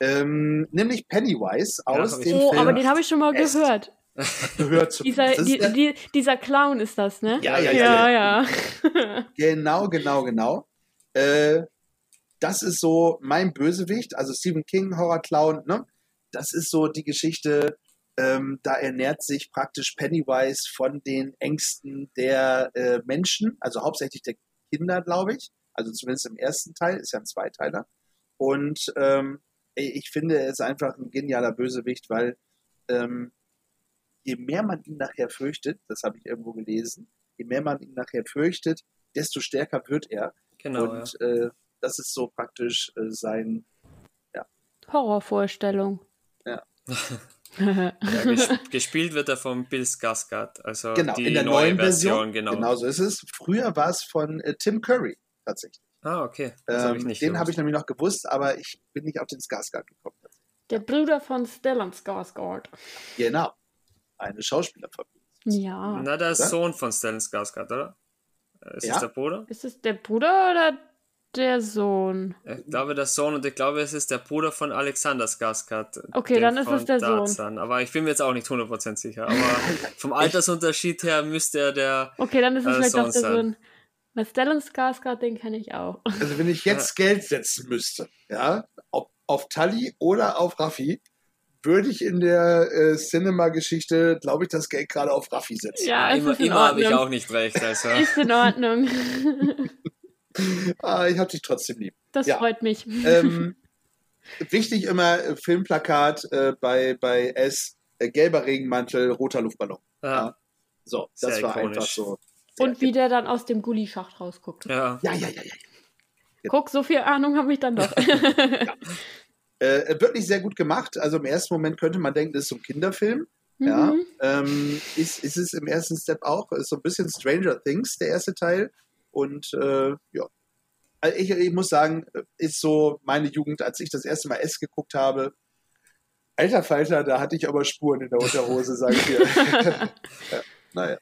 Ähm, nämlich Pennywise aus ich dem oh, Film aber den habe ich schon mal Es gehört. gehört zu Dieser, die, die, dieser Clown ist das, ne? Ja, ja, ja, ja. ja. Genau, genau, genau. Äh, das ist so mein Bösewicht, also Stephen King, Horror-Clown, ne? Das ist so die Geschichte, ähm, da ernährt sich praktisch Pennywise von den Ängsten der äh, Menschen, also hauptsächlich der Kinder, glaube ich. Also zumindest im ersten Teil, ist ja ein Zweiteiler. Und ähm, ich finde, er ist einfach ein genialer Bösewicht, weil ähm, je mehr man ihn nachher fürchtet, das habe ich irgendwo gelesen, je mehr man ihn nachher fürchtet, desto stärker wird er. genau. und äh, das ist so praktisch äh, sein, Horrorvorstellung. Ja. ja. Ja, ges gespielt wird er von Bill Skarsgård, also genau, die in der neue neuen Version. genau. so ist es. Früher war es von äh, Tim Curry tatsächlich. Ah, okay. Ich Ähm, nicht den habe ich nämlich noch gewusst, aber ich bin nicht auf den Skarsgård gekommen. Der Bruder von Stellan Skarsgård. Genau. Eine Schauspielerfamilie. Ja. Na, der Ja? Sohn von Stellan Skarsgård, oder? Ist Ja. es der Bruder? Ist es der Bruder oder der Sohn? Ich glaube, der Sohn und ich glaube, es ist der Bruder von Alexander Skarsgård. Okay, dann ist es der Sohn. Tarzan. Aber ich bin mir jetzt auch nicht 100% sicher. Aber vom Altersunterschied her müsste er der. Okay, dann ist es Äh, vielleicht auch Sohn der sein. Sohn. Weil Stellan Skarsgård, den kenne ich auch. Also wenn ich jetzt Geld setzen müsste, ja, ob auf Tully oder auf Raffi, würde ich in der äh, Cinema-Geschichte, glaube ich, das Geld gerade auf Raffi setzen. Ja, es immer immer habe ich auch nicht recht. Also. Ist in Ordnung. Ah, ich habe dich trotzdem lieb. Das Ja. freut mich. ähm, wichtig immer äh, Filmplakat äh, bei, bei S, äh, gelber Regenmantel, roter Luftballon. Ja, So, das Sehr war ikonisch. einfach so. Und wie der dann aus dem Gullischacht rausguckt. ja. Ja, ja, ja, ja. Guck, so viel Ahnung habe ich dann doch. Äh, wirklich sehr gut gemacht. Also im ersten Moment könnte man denken, das ist so ein Kinderfilm. Ja, Mhm. ähm, ist, ist es im ersten Step auch. Ist so ein bisschen Stranger Things, der erste Teil. Und äh, ja. Also ich, ich muss sagen, ist so meine Jugend, als ich das erste Mal S geguckt habe. Alter Falter, da hatte ich aber Spuren in der Unterhose, sag ich dir. ja, naja.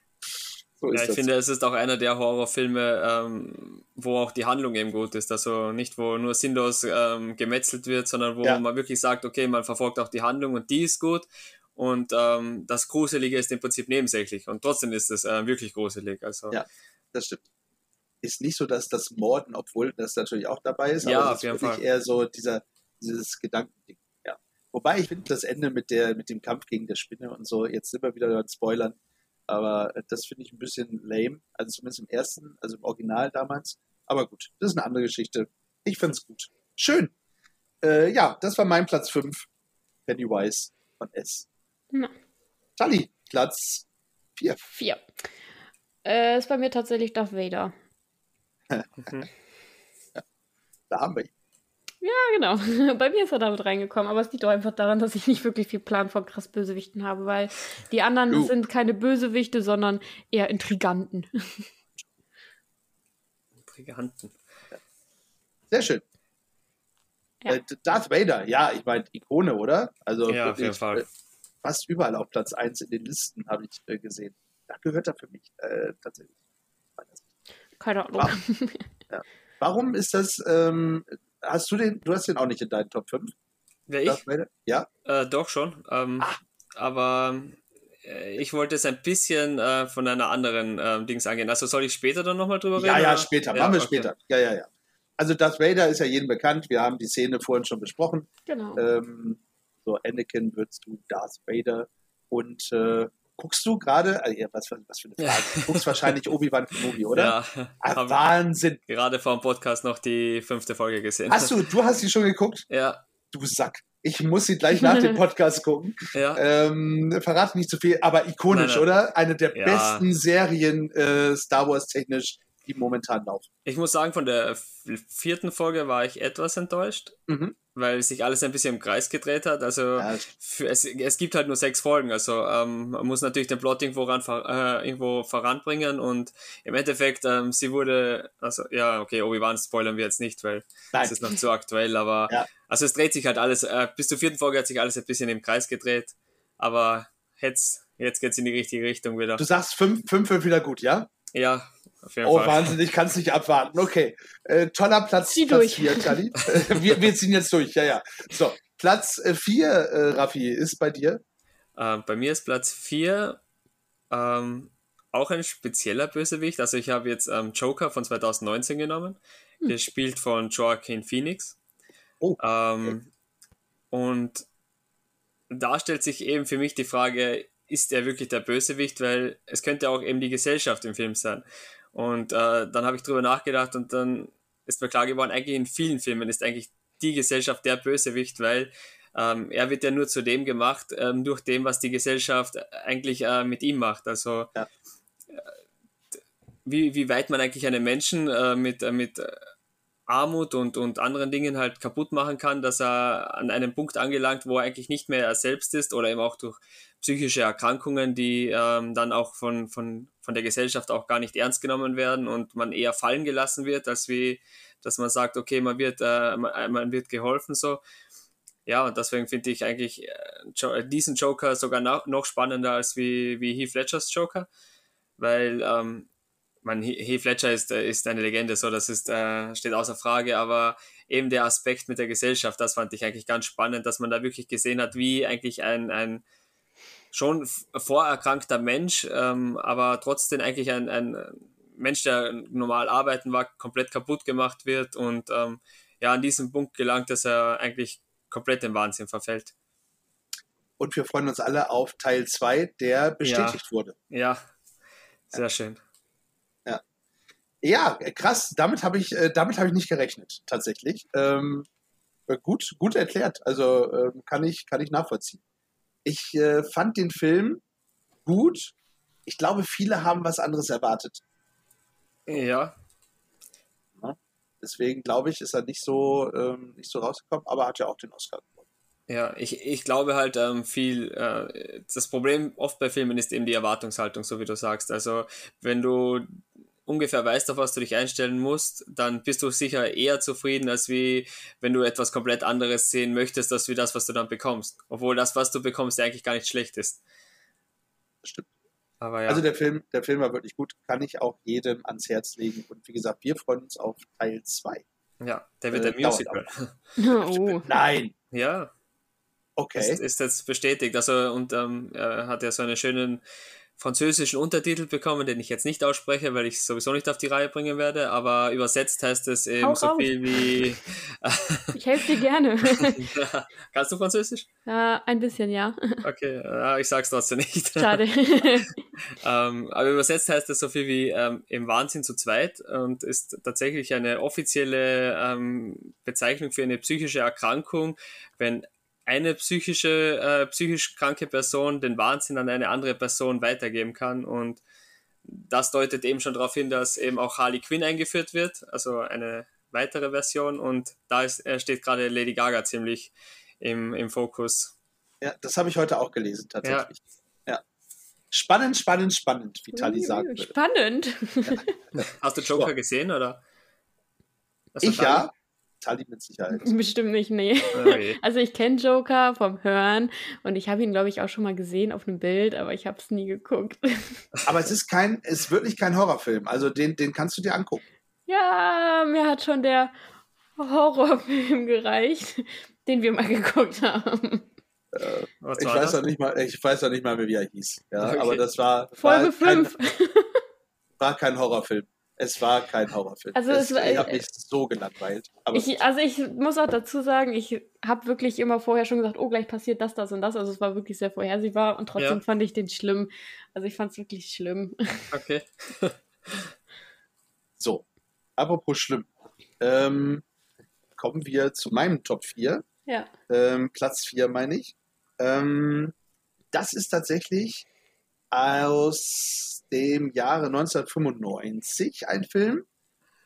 So ist Ja, ich das. finde, es ist auch einer der Horrorfilme, ähm, wo auch die Handlung eben gut ist. Also nicht, wo nur sinnlos ähm, gemetzelt wird, sondern wo Ja. man wirklich sagt, okay, man verfolgt auch die Handlung und die ist gut. Und ähm, das Gruselige ist im Prinzip nebensächlich. Und trotzdem ist es äh, wirklich gruselig. Also Ja. das stimmt. Ist nicht so, dass das Morden, obwohl das natürlich auch dabei ist, Ja, aber es ist wirklich Fall. eher so dieser, dieses Gedankending. Ja. Wobei ich finde das Ende mit, der, mit dem Kampf gegen der Spinne und so, jetzt sind wir wieder bei Spoilern, aber das finde ich ein bisschen lame. Also zumindest im ersten, also im Original damals. Aber gut, das ist eine andere Geschichte. Ich finde es gut. Schön. Äh, ja, das war mein Platz 5. Pennywise von S. Ja. Tali, Platz 4. Vier. Äh, ist bei mir tatsächlich Darth Vader. Mhm. Da haben wir ihn. Ja, genau. Bei mir ist er damit reingekommen, aber es liegt auch einfach daran, dass ich nicht wirklich viel Plan von krass Bösewichten habe, weil die anderen Uh. sind keine Bösewichte, sondern eher Intriganten. Briganten. Sehr schön. Ja. Äh, Darth Vader, ja, ich meine, Ikone, oder? Also Ja, auf jeden Fall. äh, fast überall auf Platz 1 in den Listen habe ich äh, gesehen. Da gehört er für mich äh, tatsächlich. Keine Ahnung. Warum ist das, ähm, hast du den, du hast den auch nicht in deinen Top 5? Wer ich? Darth Vader? Ja? Äh, doch schon. Ähm, Aber äh, ich wollte es ein bisschen äh, von einer anderen ähm, Dings angehen. Also soll ich später dann nochmal drüber Ja, reden? ja, oder? später. Ja, Machen wir okay. später. Ja, ja, ja. Also Darth Vader ist ja jedem bekannt. Wir haben die Szene vorhin schon besprochen. Genau. Ähm, so, Anakin würdest du Darth Vader. Und äh, guckst du gerade, also, was, für- was für eine Frage, du guckst wahrscheinlich Obi-Wan Kenobi, oder? Ja, Ah, Wahnsinn. gerade vor dem Podcast noch die fünfte Folge gesehen. Hast du, du hast sie schon geguckt? Ja, Du Sack. Ich muss sie gleich nach dem Podcast gucken. ja. Ähm, verrate nicht zu viel, aber ikonisch, Nein, nein. oder? Eine der Ja. besten Serien äh, Star Wars technisch, die momentan laufen. Ich muss sagen, von der vierten Folge war ich etwas enttäuscht, Mhm. weil sich alles ein bisschen im Kreis gedreht hat. Also Ja, für, es, es gibt halt nur sechs Folgen, also ähm, man muss natürlich den Plot irgendwo, ran, äh, irgendwo voranbringen und im Endeffekt, ähm, sie wurde, also ja, okay, Obi-Wan spoilern wir jetzt nicht, weil Nein. es ist noch zu aktuell, aber Ja. also es dreht sich halt alles, äh, bis zur vierten Folge hat sich alles ein bisschen im Kreis gedreht, aber jetzt, jetzt geht's in die richtige Richtung wieder. Du sagst fünf, fünf wird wieder gut, ja? Ja, Oh, Fall. Wahnsinn, ich kann es nicht abwarten. Okay. Äh, toller Platz, Zieh Platz durch. 4, Tali. Äh, wir, wir ziehen jetzt durch, ja, ja. So, Platz 4, äh, Raffi, ist bei dir. Äh, bei mir ist Platz 4 ähm, auch ein spezieller Bösewicht. Also ich habe jetzt ähm, Joker von 2019 genommen, gespielt von Joaquin Phoenix. Oh, Ähm, Und da stellt sich eben für mich die Frage, ist er wirklich der Bösewicht? Weil es könnte auch eben die Gesellschaft im Film sein. Und äh, dann habe ich drüber nachgedacht und dann ist mir klar geworden, eigentlich in vielen Filmen ist eigentlich die Gesellschaft der Bösewicht, weil ähm, er wird ja nur zu dem gemacht, ähm, durch dem, was die Gesellschaft eigentlich äh, mit ihm macht. Also Ja. wie, wie weit man eigentlich einen Menschen äh, mit, äh, mit Armut und, und anderen Dingen halt kaputt machen kann, dass er an einem Punkt angelangt, wo er eigentlich nicht mehr er selbst ist oder eben auch durch psychische Erkrankungen, die ähm, dann auch von, von, von der Gesellschaft auch gar nicht ernst genommen werden und man eher fallen gelassen wird, als wie, dass man sagt, okay, man wird, äh, man, man wird geholfen so. Ja, und deswegen finde ich eigentlich äh, Jo- diesen Joker sogar noch, noch spannender als wie, wie Heath Ledgers Joker, weil ähm, man, He- Heath Ledger ist, äh, ist eine Legende, so das ist, äh, steht außer Frage, aber eben der Aspekt mit der Gesellschaft, das fand ich eigentlich ganz spannend, dass man da wirklich gesehen hat, wie eigentlich ein, ein schon vorerkrankter Mensch, ähm, aber trotzdem eigentlich ein, ein Mensch, der normal arbeiten war, komplett kaputt gemacht wird und ähm, ja, an diesen Punkt gelangt, dass er eigentlich komplett im Wahnsinn verfällt. Und wir freuen uns alle auf Teil 2, der bestätigt wurde. Ja, sehr schön. Ja, äh, krass. Damit habe ich, äh, damit habe ich nicht gerechnet, tatsächlich. Ähm, äh, gut, gut erklärt. Also ähm, kann ich, kann ich nachvollziehen. Ich äh, fand den Film gut. Ich glaube, viele haben was anderes erwartet. Ja, Deswegen glaube ich, ist er nicht so, ähm, nicht so rausgekommen, aber hat ja auch den Oscar gewonnen. Ja, ich, ich glaube halt ähm, viel, äh, das Problem oft bei Filmen ist eben die Erwartungshaltung, so wie du sagst. Also wenn du ungefähr weißt, auf was du dich einstellen musst, dann bist du sicher eher zufrieden, als wie wenn du etwas komplett anderes sehen möchtest, als wie das, was du dann bekommst. Obwohl das, was du bekommst, ja eigentlich gar nicht schlecht ist. Stimmt. Aber ja, Also der Film, der Film war wirklich gut, kann ich auch jedem ans Herz legen. Und wie gesagt, wir freuen uns auf Teil 2. ja der wird äh, ein Musical. Oh. Nein, Ja, okay. ist, ist jetzt bestätigt. Also und ähm, er hat ja so einen schönen französischen Untertitel bekommen, den ich jetzt nicht ausspreche, weil ich es sowieso nicht auf die Reihe bringen werde, aber übersetzt heißt es eben Hau so raus. viel wie. Ich helfe dir gerne. Kannst du Französisch? ja, ein bisschen, ja. Okay, äh, ich sag's trotzdem nicht. Schade. ähm, aber übersetzt heißt es so viel wie ähm, im Wahnsinn zu zweit und ist tatsächlich eine offizielle ähm, Bezeichnung für eine psychische Erkrankung, wenn eine psychische, äh, psychisch kranke Person den Wahnsinn an eine andere Person weitergeben kann und das deutet eben schon darauf hin, dass eben auch Harley Quinn eingeführt wird, also eine weitere Version und da ist, äh, steht gerade Lady Gaga ziemlich im, im Fokus. Ja, das habe ich heute auch gelesen, tatsächlich. Ja. Spannend, spannend, spannend, wie Tali sagen würde. Spannend. Hast du Joker gesehen oder? Ich ja, Tali mit Sicherheit. Bestimmt nicht, nee. Okay. Also ich kenne Joker vom Hören und ich habe ihn, glaube ich, auch schon mal gesehen auf einem Bild, aber ich habe es nie geguckt. Aber es ist kein, es ist wirklich kein Horrorfilm. Also den, den kannst du dir angucken. Ja, mir hat schon der Horrorfilm gereicht, den wir mal geguckt haben. Was Ich war weiß noch nicht mal, ich weiß noch nicht mal mehr, wie er hieß. Ja, Okay. aber das war, Folge war, kein, 5. war kein Horrorfilm. Es war kein Horrorfilm. Also es, es war- ich habe mich so gelangweilt. Aber Ich, also ich muss auch dazu sagen, ich habe wirklich immer vorher schon gesagt, oh, gleich passiert das, das und das. Also es war wirklich sehr vorhersehbar und trotzdem Ja. fand ich den schlimm. Also ich fand es wirklich schlimm. Okay. so, apropos schlimm. Ähm, kommen wir zu meinem Top 4. Ja. ähm, Platz 4 meine ich. Ähm, das ist tatsächlich aus dem Jahre 1995 ein Film.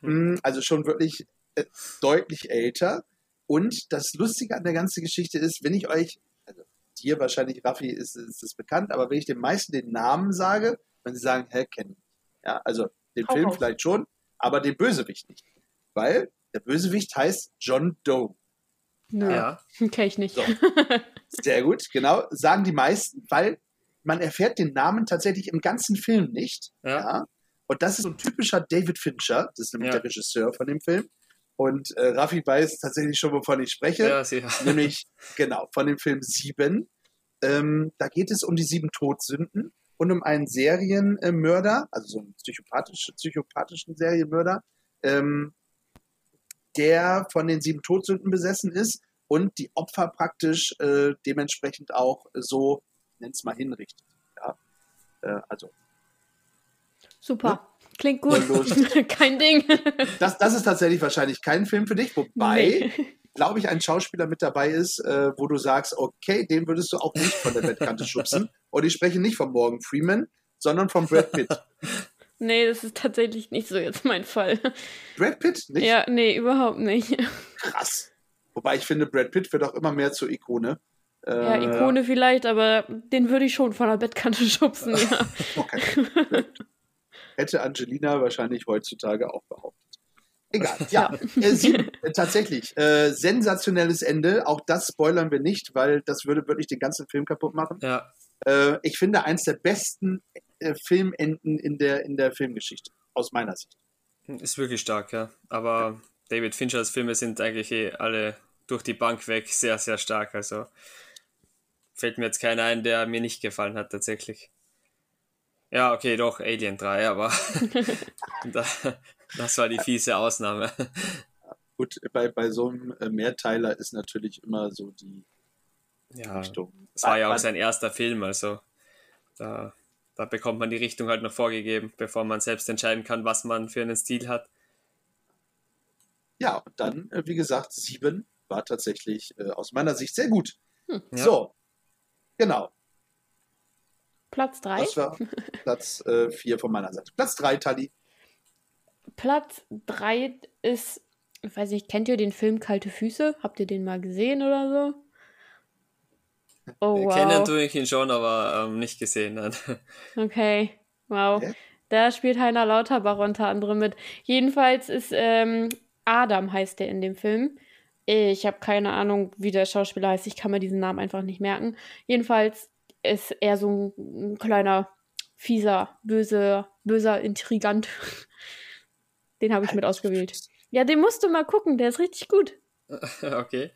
Mm, Also schon wirklich äh, deutlich älter. Und das Lustige an der ganzen Geschichte ist, wenn ich euch, also dir wahrscheinlich, Raffi, ist, ist es bekannt, aber wenn ich den meisten den Namen sage, wenn sie sagen, hä, kennen. Ja, also den Hau Film raus. vielleicht schon, aber den Bösewicht nicht. Weil der Bösewicht heißt John Doe. Nö, Ja. kenn ich nicht. So. Sehr gut, genau. Sagen die meisten, weil man erfährt den Namen tatsächlich im ganzen Film nicht. Ja. Und das ist so ein typischer David Fincher, das ist nämlich Ja. der Regisseur von dem Film. Und äh, Raffi weiß tatsächlich schon, wovon ich spreche, Ja, sicher. nämlich genau von dem Film Sieben. Ähm, da geht es um die sieben Todsünden und um einen Serienmörder, also so einen psychopathisch, psychopathischen Serienmörder, ähm, der von den sieben Todsünden besessen ist und die Opfer praktisch äh, dementsprechend auch so, nenn's mal hinrichtet. Ja? Äh, also Super. Klingt gut. Kein Ding. das, das ist tatsächlich wahrscheinlich kein Film für dich, wobei, Nee. glaube ich, ein Schauspieler mit dabei ist, äh, wo du sagst, okay, den würdest du auch nicht von der Bettkante schubsen. Und ich spreche nicht von Morgan Freeman, sondern von Brad Pitt. Nee, das ist tatsächlich nicht so jetzt mein Fall. Brad Pitt? Nicht? Ja, nee, überhaupt nicht. Krass. Wobei ich finde, Brad Pitt wird auch immer mehr zur Ikone. Äh, Ja, Ikone vielleicht, aber den würde ich schon von der Bettkante schubsen, ja. Okay. Hätte Angelina wahrscheinlich heutzutage auch behauptet. Egal, ja. Äh, sieben, äh, tatsächlich, äh, sensationelles Ende. Auch das spoilern wir nicht, weil das würde wirklich den ganzen Film kaputt machen. Ja. Äh, ich finde, eins der besten äh, Filmenden in der, in der Filmgeschichte, aus meiner Sicht. Ist wirklich stark, ja. Aber David Finchers Filme sind eigentlich eh alle durch die Bank weg sehr, sehr stark. Also fällt mir jetzt keiner ein, der mir nicht gefallen hat, tatsächlich. Ja, okay, doch, Alien 3, aber da, das war die fiese Ausnahme. Gut, bei, bei so einem äh, Mehrteiler ist natürlich immer so die Ja, Richtung. es war ja auch Man- sein erster Film, also da, da bekommt man die Richtung halt noch vorgegeben, bevor man selbst entscheiden kann, was man für einen Stil hat. Ja, und dann, äh, wie gesagt, sieben war tatsächlich äh, aus meiner Sicht sehr gut. Hm. Ja. So, genau. Platz 3. Das war Platz äh, vier von meiner Seite. Platz drei, Tali. Platz 3 ist, ich weiß nicht, kennt ihr den Film Kalte Füße? Habt ihr den mal gesehen oder so? Oh, wow. Kennen tue ich ihn schon, aber ähm, nicht gesehen. Nein. Okay, wow. Okay. Da spielt Heiner Lauterbach unter anderem mit. Jedenfalls ist ähm, Adam heißt der in dem Film. Ich habe keine Ahnung, wie der Schauspieler heißt. Ich kann mir diesen Namen einfach nicht merken. Jedenfalls ist er so ein, ein kleiner, fieser, böse, böser Intrigant. Den habe ich mit ausgewählt. Ja, den musst du mal gucken. Der ist richtig gut. okay,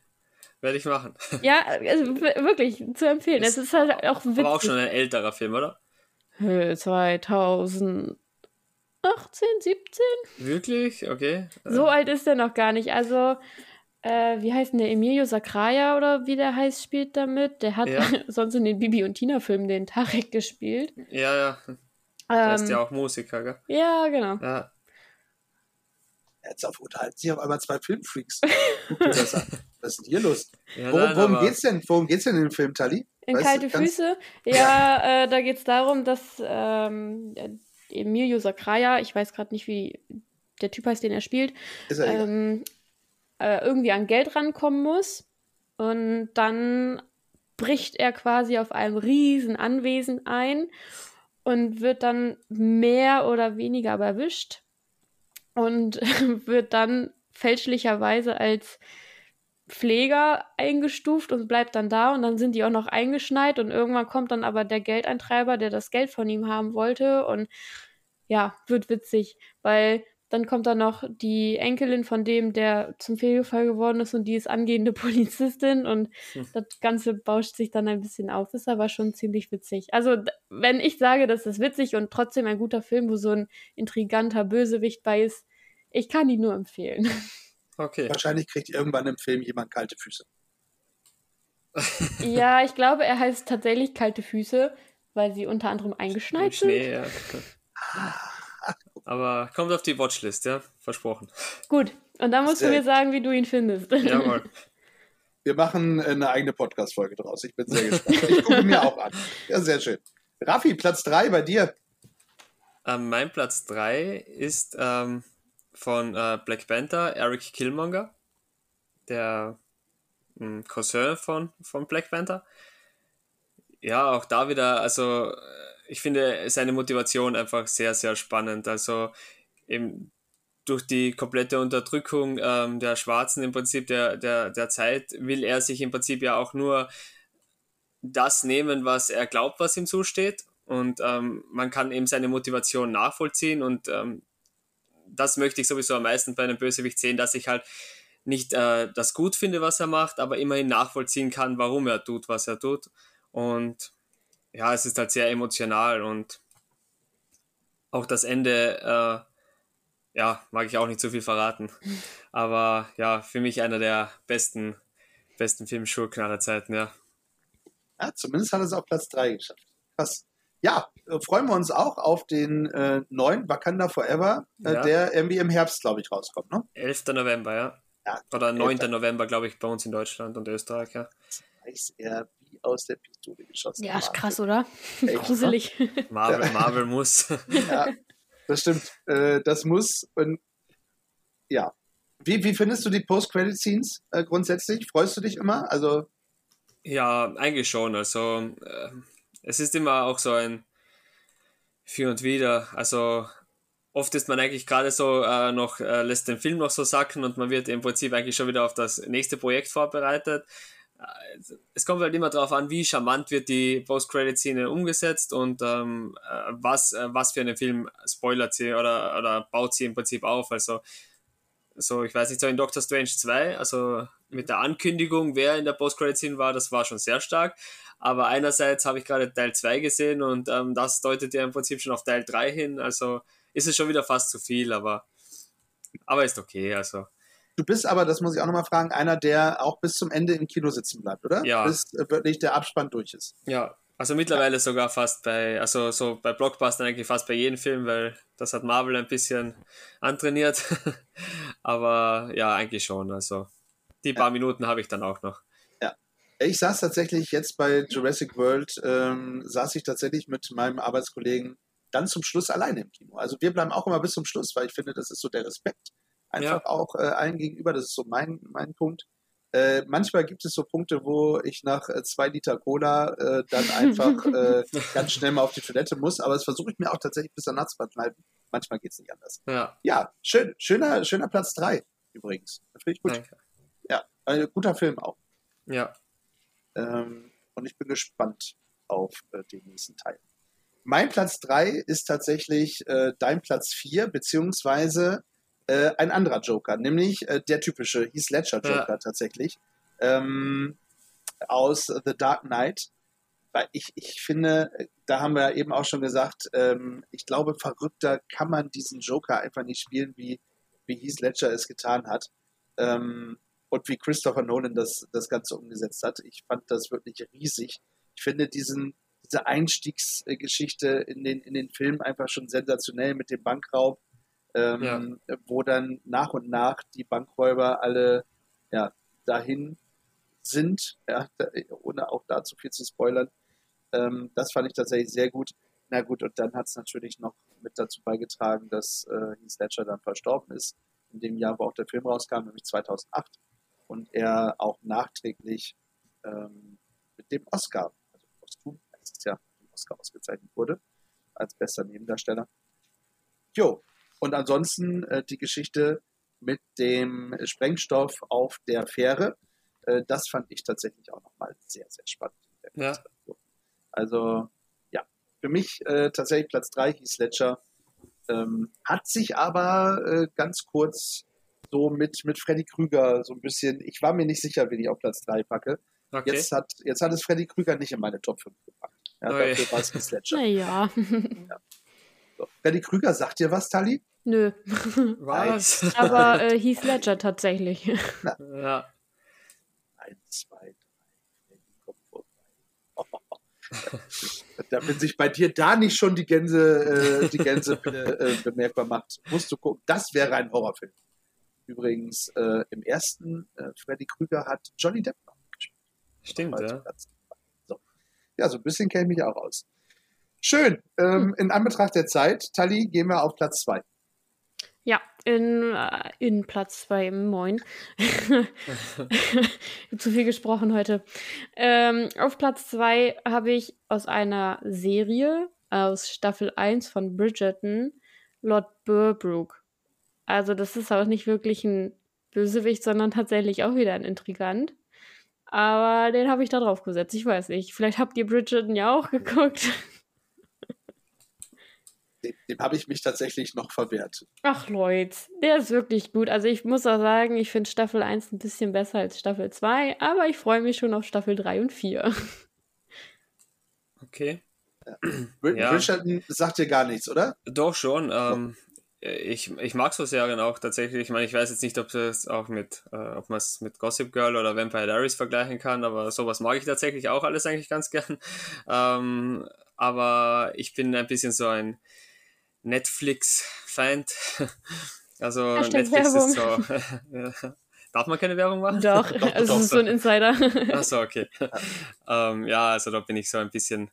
werde ich machen. Ja, also wirklich zu empfehlen. Es ist halt auch witzig. Aber auch schon ein älterer Film, oder? 2018, 17? Wirklich? Okay. So alt ist er noch gar nicht. Also, äh, wie heißt denn der? Emilio Sacraia oder wie der heißt, spielt damit. Der hat Ja. sonst in den Bibi und Tina-Filmen den Tarek gespielt. Ja, ja. Da ist Ähm, ja auch Musiker, gell? ja, genau. Ja. Jetzt auf unterhalten sich auf einmal zwei Filmfreaks. Das. Was ist denn hier los? ja Worum, nein, worum aber- geht's denn? Worum geht's denn in dem Film, Tali? In Weißt du, kalte kannst- Füße? Ja, äh, da geht es darum, dass ähm, Emilio Sacraia, ich weiß gerade nicht, wie der Typ heißt, den er spielt, Ist er ähm, äh, irgendwie an Geld rankommen muss. Und dann bricht er quasi auf einem riesen Anwesen ein und wird dann mehr oder weniger aber erwischt und wird dann fälschlicherweise als Pfleger eingestuft und bleibt dann da und dann sind die auch noch eingeschneit und irgendwann kommt dann aber der Geldeintreiber, der das Geld von ihm haben wollte und ja, wird witzig, weil dann kommt dann noch die Enkelin von dem, der zum Pflegefall geworden ist und die ist angehende Polizistin und Hm. das Ganze bauscht sich dann ein bisschen auf, ist aber schon ziemlich witzig. Also wenn ich sage, das ist witzig und trotzdem ein guter Film, wo so ein intriganter Bösewicht bei ist, ich kann ihn nur empfehlen. Okay. Wahrscheinlich kriegt irgendwann im Film jemand kalte Füße. ja, ich glaube, er heißt tatsächlich kalte Füße, weil sie unter anderem Im eingeschneit sind. Schnee, ja. Aber kommt auf die Watchlist, ja? Versprochen. Gut, und dann musst du Sehr mir sagen, wie du ihn findest. Jawohl. Wir machen eine eigene Podcast-Folge draus. Ich bin sehr gespannt. Ich gucke mir auch an. Ja, sehr schön. Raffi, Platz 3 bei dir. Ähm, mein Platz 3 ist ähm, von äh, Black Panther, Eric Killmonger, der ähm, Cousin von, von Black Panther. Ja, auch da wieder, also äh, ich finde seine Motivation einfach sehr, sehr spannend. Also eben durch die komplette Unterdrückung ähm, der Schwarzen im Prinzip der, der, der Zeit will er sich im Prinzip ja auch nur das nehmen, was er glaubt, was ihm zusteht. Und ähm, man kann eben seine Motivation nachvollziehen. Und ähm, das möchte ich sowieso am meisten bei einem Bösewicht sehen, dass ich halt nicht äh, das gut finde, was er macht, aber immerhin nachvollziehen kann, warum er tut, was er tut. Und ja, es ist halt sehr emotional und auch das Ende, äh, ja, mag ich auch nicht zu viel verraten. Aber ja, für mich einer der besten, besten Filmschurken aller Zeiten, ja. Ja, zumindest hat es auf Platz 3 geschafft. Krass. Ja, äh, freuen wir uns auch auf den äh, neuen Wakanda Forever, äh, Ja. der irgendwie im Herbst, glaube ich, rauskommt. Ne? 11. November, ja. Ja, Oder 9. 11. November, glaube ich, bei uns in Deutschland und Österreich, ja. Weiß er wie aus der Pistole geschossen. Ja, ist krass, oder? Echt, Gruselig. Marvel, Marvel muss. Ja, das stimmt. Äh, das muss. Und, ja. Wie, wie findest du die Post-Credit-Scenes äh, grundsätzlich? Freust du dich immer? Also, Ja, eigentlich schon. Also äh, es ist immer auch so ein Für und Wider. Also oft ist man eigentlich gerade so äh, noch, äh, lässt den Film noch so sacken und man wird im Prinzip eigentlich schon wieder auf das nächste Projekt vorbereitet. Äh, Es kommt halt immer darauf an, wie charmant wird die Post-Credit-Szene umgesetzt und ähm, äh, was, äh, was für einen Film spoilert sie oder, oder baut sie im Prinzip auf. Also so, ich weiß nicht, so in Doctor Strange 2, also mit der Ankündigung, wer in der Post-Credit-Scene war, das war schon sehr stark. Aber einerseits habe ich gerade Teil 2 gesehen und ähm, das deutet ja im Prinzip schon auf Teil 3 hin. Also ist es schon wieder fast zu viel, aber, aber ist okay. Also du bist aber, das muss ich auch nochmal fragen, einer, der auch bis zum Ende im Kino sitzen bleibt, oder? Ja. Bis äh, wirklich der Abspann durch ist. ja, also mittlerweile sogar fast bei, also so bei Blockbustern eigentlich fast bei jedem Film, weil das hat Marvel ein bisschen antrainiert. aber ja, eigentlich schon. Also die paar Minuten habe ich dann auch noch. Ich saß tatsächlich jetzt bei Jurassic World, ähm, saß ich tatsächlich mit meinem Arbeitskollegen dann zum Schluss alleine im Kino. Also wir bleiben auch immer bis zum Schluss, weil ich finde, das ist so der Respekt einfach Ja. auch äh, allen gegenüber. Das ist so mein, mein Punkt. Äh, manchmal gibt es so Punkte, wo ich nach äh, zwei Liter Cola äh, dann einfach äh, ganz schnell mal auf die Toilette muss, aber das versuche ich mir auch tatsächlich bis danach zu verkneifen. Manchmal geht es nicht anders. Ja, Ja, schön, schöner, schöner Platz drei übrigens. Finde ich gut. danke. Ja, ein guter Film auch. Ja, Ähm, und ich bin gespannt auf äh, den nächsten Teil. Mein Platz 3 ist tatsächlich äh, dein Platz 4, beziehungsweise äh, ein anderer Joker, nämlich äh, der typische Heath Ledger Joker Ja. tatsächlich. Ähm, aus The Dark Knight. weil ich, ich finde, da haben wir eben auch schon gesagt, ähm, ich glaube, verrückter kann man diesen Joker einfach nicht spielen, wie, wie Heath Ledger es getan hat. Ähm, und wie Christopher Nolan das, das Ganze umgesetzt hat. Ich fand das wirklich riesig. Ich finde diesen, diese Einstiegsgeschichte in den, in den Film einfach schon sensationell mit dem Bankraub, ähm, ja. wo dann nach und nach die Bankräuber alle ja, dahin sind, ja, ohne auch da zu viel zu spoilern. Ähm, das fand ich tatsächlich sehr gut. Na gut, und dann hat es natürlich noch mit dazu beigetragen, dass äh, Heath Ledger dann verstorben ist, in dem Jahr, wo auch der Film rauskam, nämlich 2008. Und er auch nachträglich ähm, mit dem Oscar, also posthum heißt es ja, mit dem Oscar ausgezeichnet wurde, als bester Nebendarsteller. Jo, und ansonsten äh, die Geschichte mit dem Sprengstoff auf der Fähre, äh, das fand ich tatsächlich auch nochmal sehr, sehr spannend. Ja. Also, ja, für mich äh, tatsächlich Platz 3 hieß Ledger. Ähm, hat sich aber äh, ganz kurz so mit, mit Freddy Krüger so ein bisschen, ich war mir nicht sicher, wen ich auf Platz 3 packe. Okay. Jetzt, hat, jetzt hat es Freddy Krüger nicht in meine Top 5 gepackt. Ja, oh dafür war es Heath Ledger. Naja. ja. So. Freddy Krüger, sagt dir was, Tali? Nö. Was? Aber äh, Heath Ledger tatsächlich. Ja. Eins, zwei, drei. Damit sich bei dir da nicht schon die Gänse, äh, die Gänse äh, bemerkbar macht, musst du gucken. Das wäre ein Horrorfilm. Übrigens, äh, im ersten äh, Freddy Krüger hat Johnny Depp noch gespielt. Stimmt, ja. So. Ja, so ein bisschen kenne ich mich auch aus. Schön. Ähm, hm. In Anbetracht der Zeit, Tali, gehen wir auf Platz 2. Ja, in, äh, in Platz 2, moin. Zu viel gesprochen heute. Ähm, auf Platz 2 habe ich aus einer Serie aus Staffel 1 von Bridgerton Lord Burbrook. Also das ist auch nicht wirklich ein Bösewicht, sondern tatsächlich auch wieder ein Intrigant. Aber den habe ich da drauf gesetzt. Ich weiß nicht. Vielleicht habt ihr Bridgerton ja auch geguckt dem, dem habe ich mich tatsächlich noch verwehrt. Ach Leute, der ist wirklich gut. Also ich muss auch sagen, ich finde Staffel 1 ein bisschen besser als Staffel 2, aber ich freue mich schon auf Staffel 3 und 4. Okay. Ja. Bridgerton sagt dir gar nichts, oder? Doch schon. Ähm, ich, ich mag so Serien auch tatsächlich. Ich meine, ich weiß jetzt nicht, ob es auch mit, äh, ob man es mit Gossip Girl oder Vampire Diaries vergleichen kann, aber sowas mag ich tatsächlich auch alles eigentlich ganz gern. Ähm, aber ich bin ein bisschen so ein Netflix-Fan. Also Hashtag Netflix Werbung. ist so. Darf man keine Werbung machen? Doch, doch es ist so ein Insider. Achso, okay. ähm, ja, also da bin ich so ein bisschen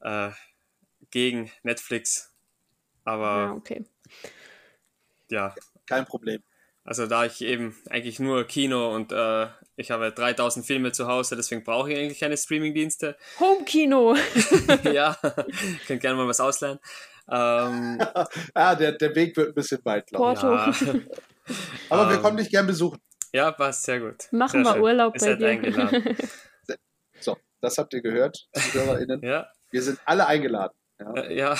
äh, gegen Netflix. Aber ja, okay. Ja. Kein Problem. Also da ich eben eigentlich nur Kino und äh, ich habe 3000 Filme zu Hause, deswegen brauche ich eigentlich keine Streamingdienste. Home-Kino! ja, könnt gerne mal was ausleihen. Ähm, ah, der, der Weg wird ein bisschen weit, glaube Ja. Aber wir ähm, kommen dich gern besuchen. Ja, passt sehr gut. Machen sehr wir Urlaub bei dir. so, das habt ihr gehört, ZuhörerInnen. ja. Wir sind alle eingeladen. Ja. Äh, ja.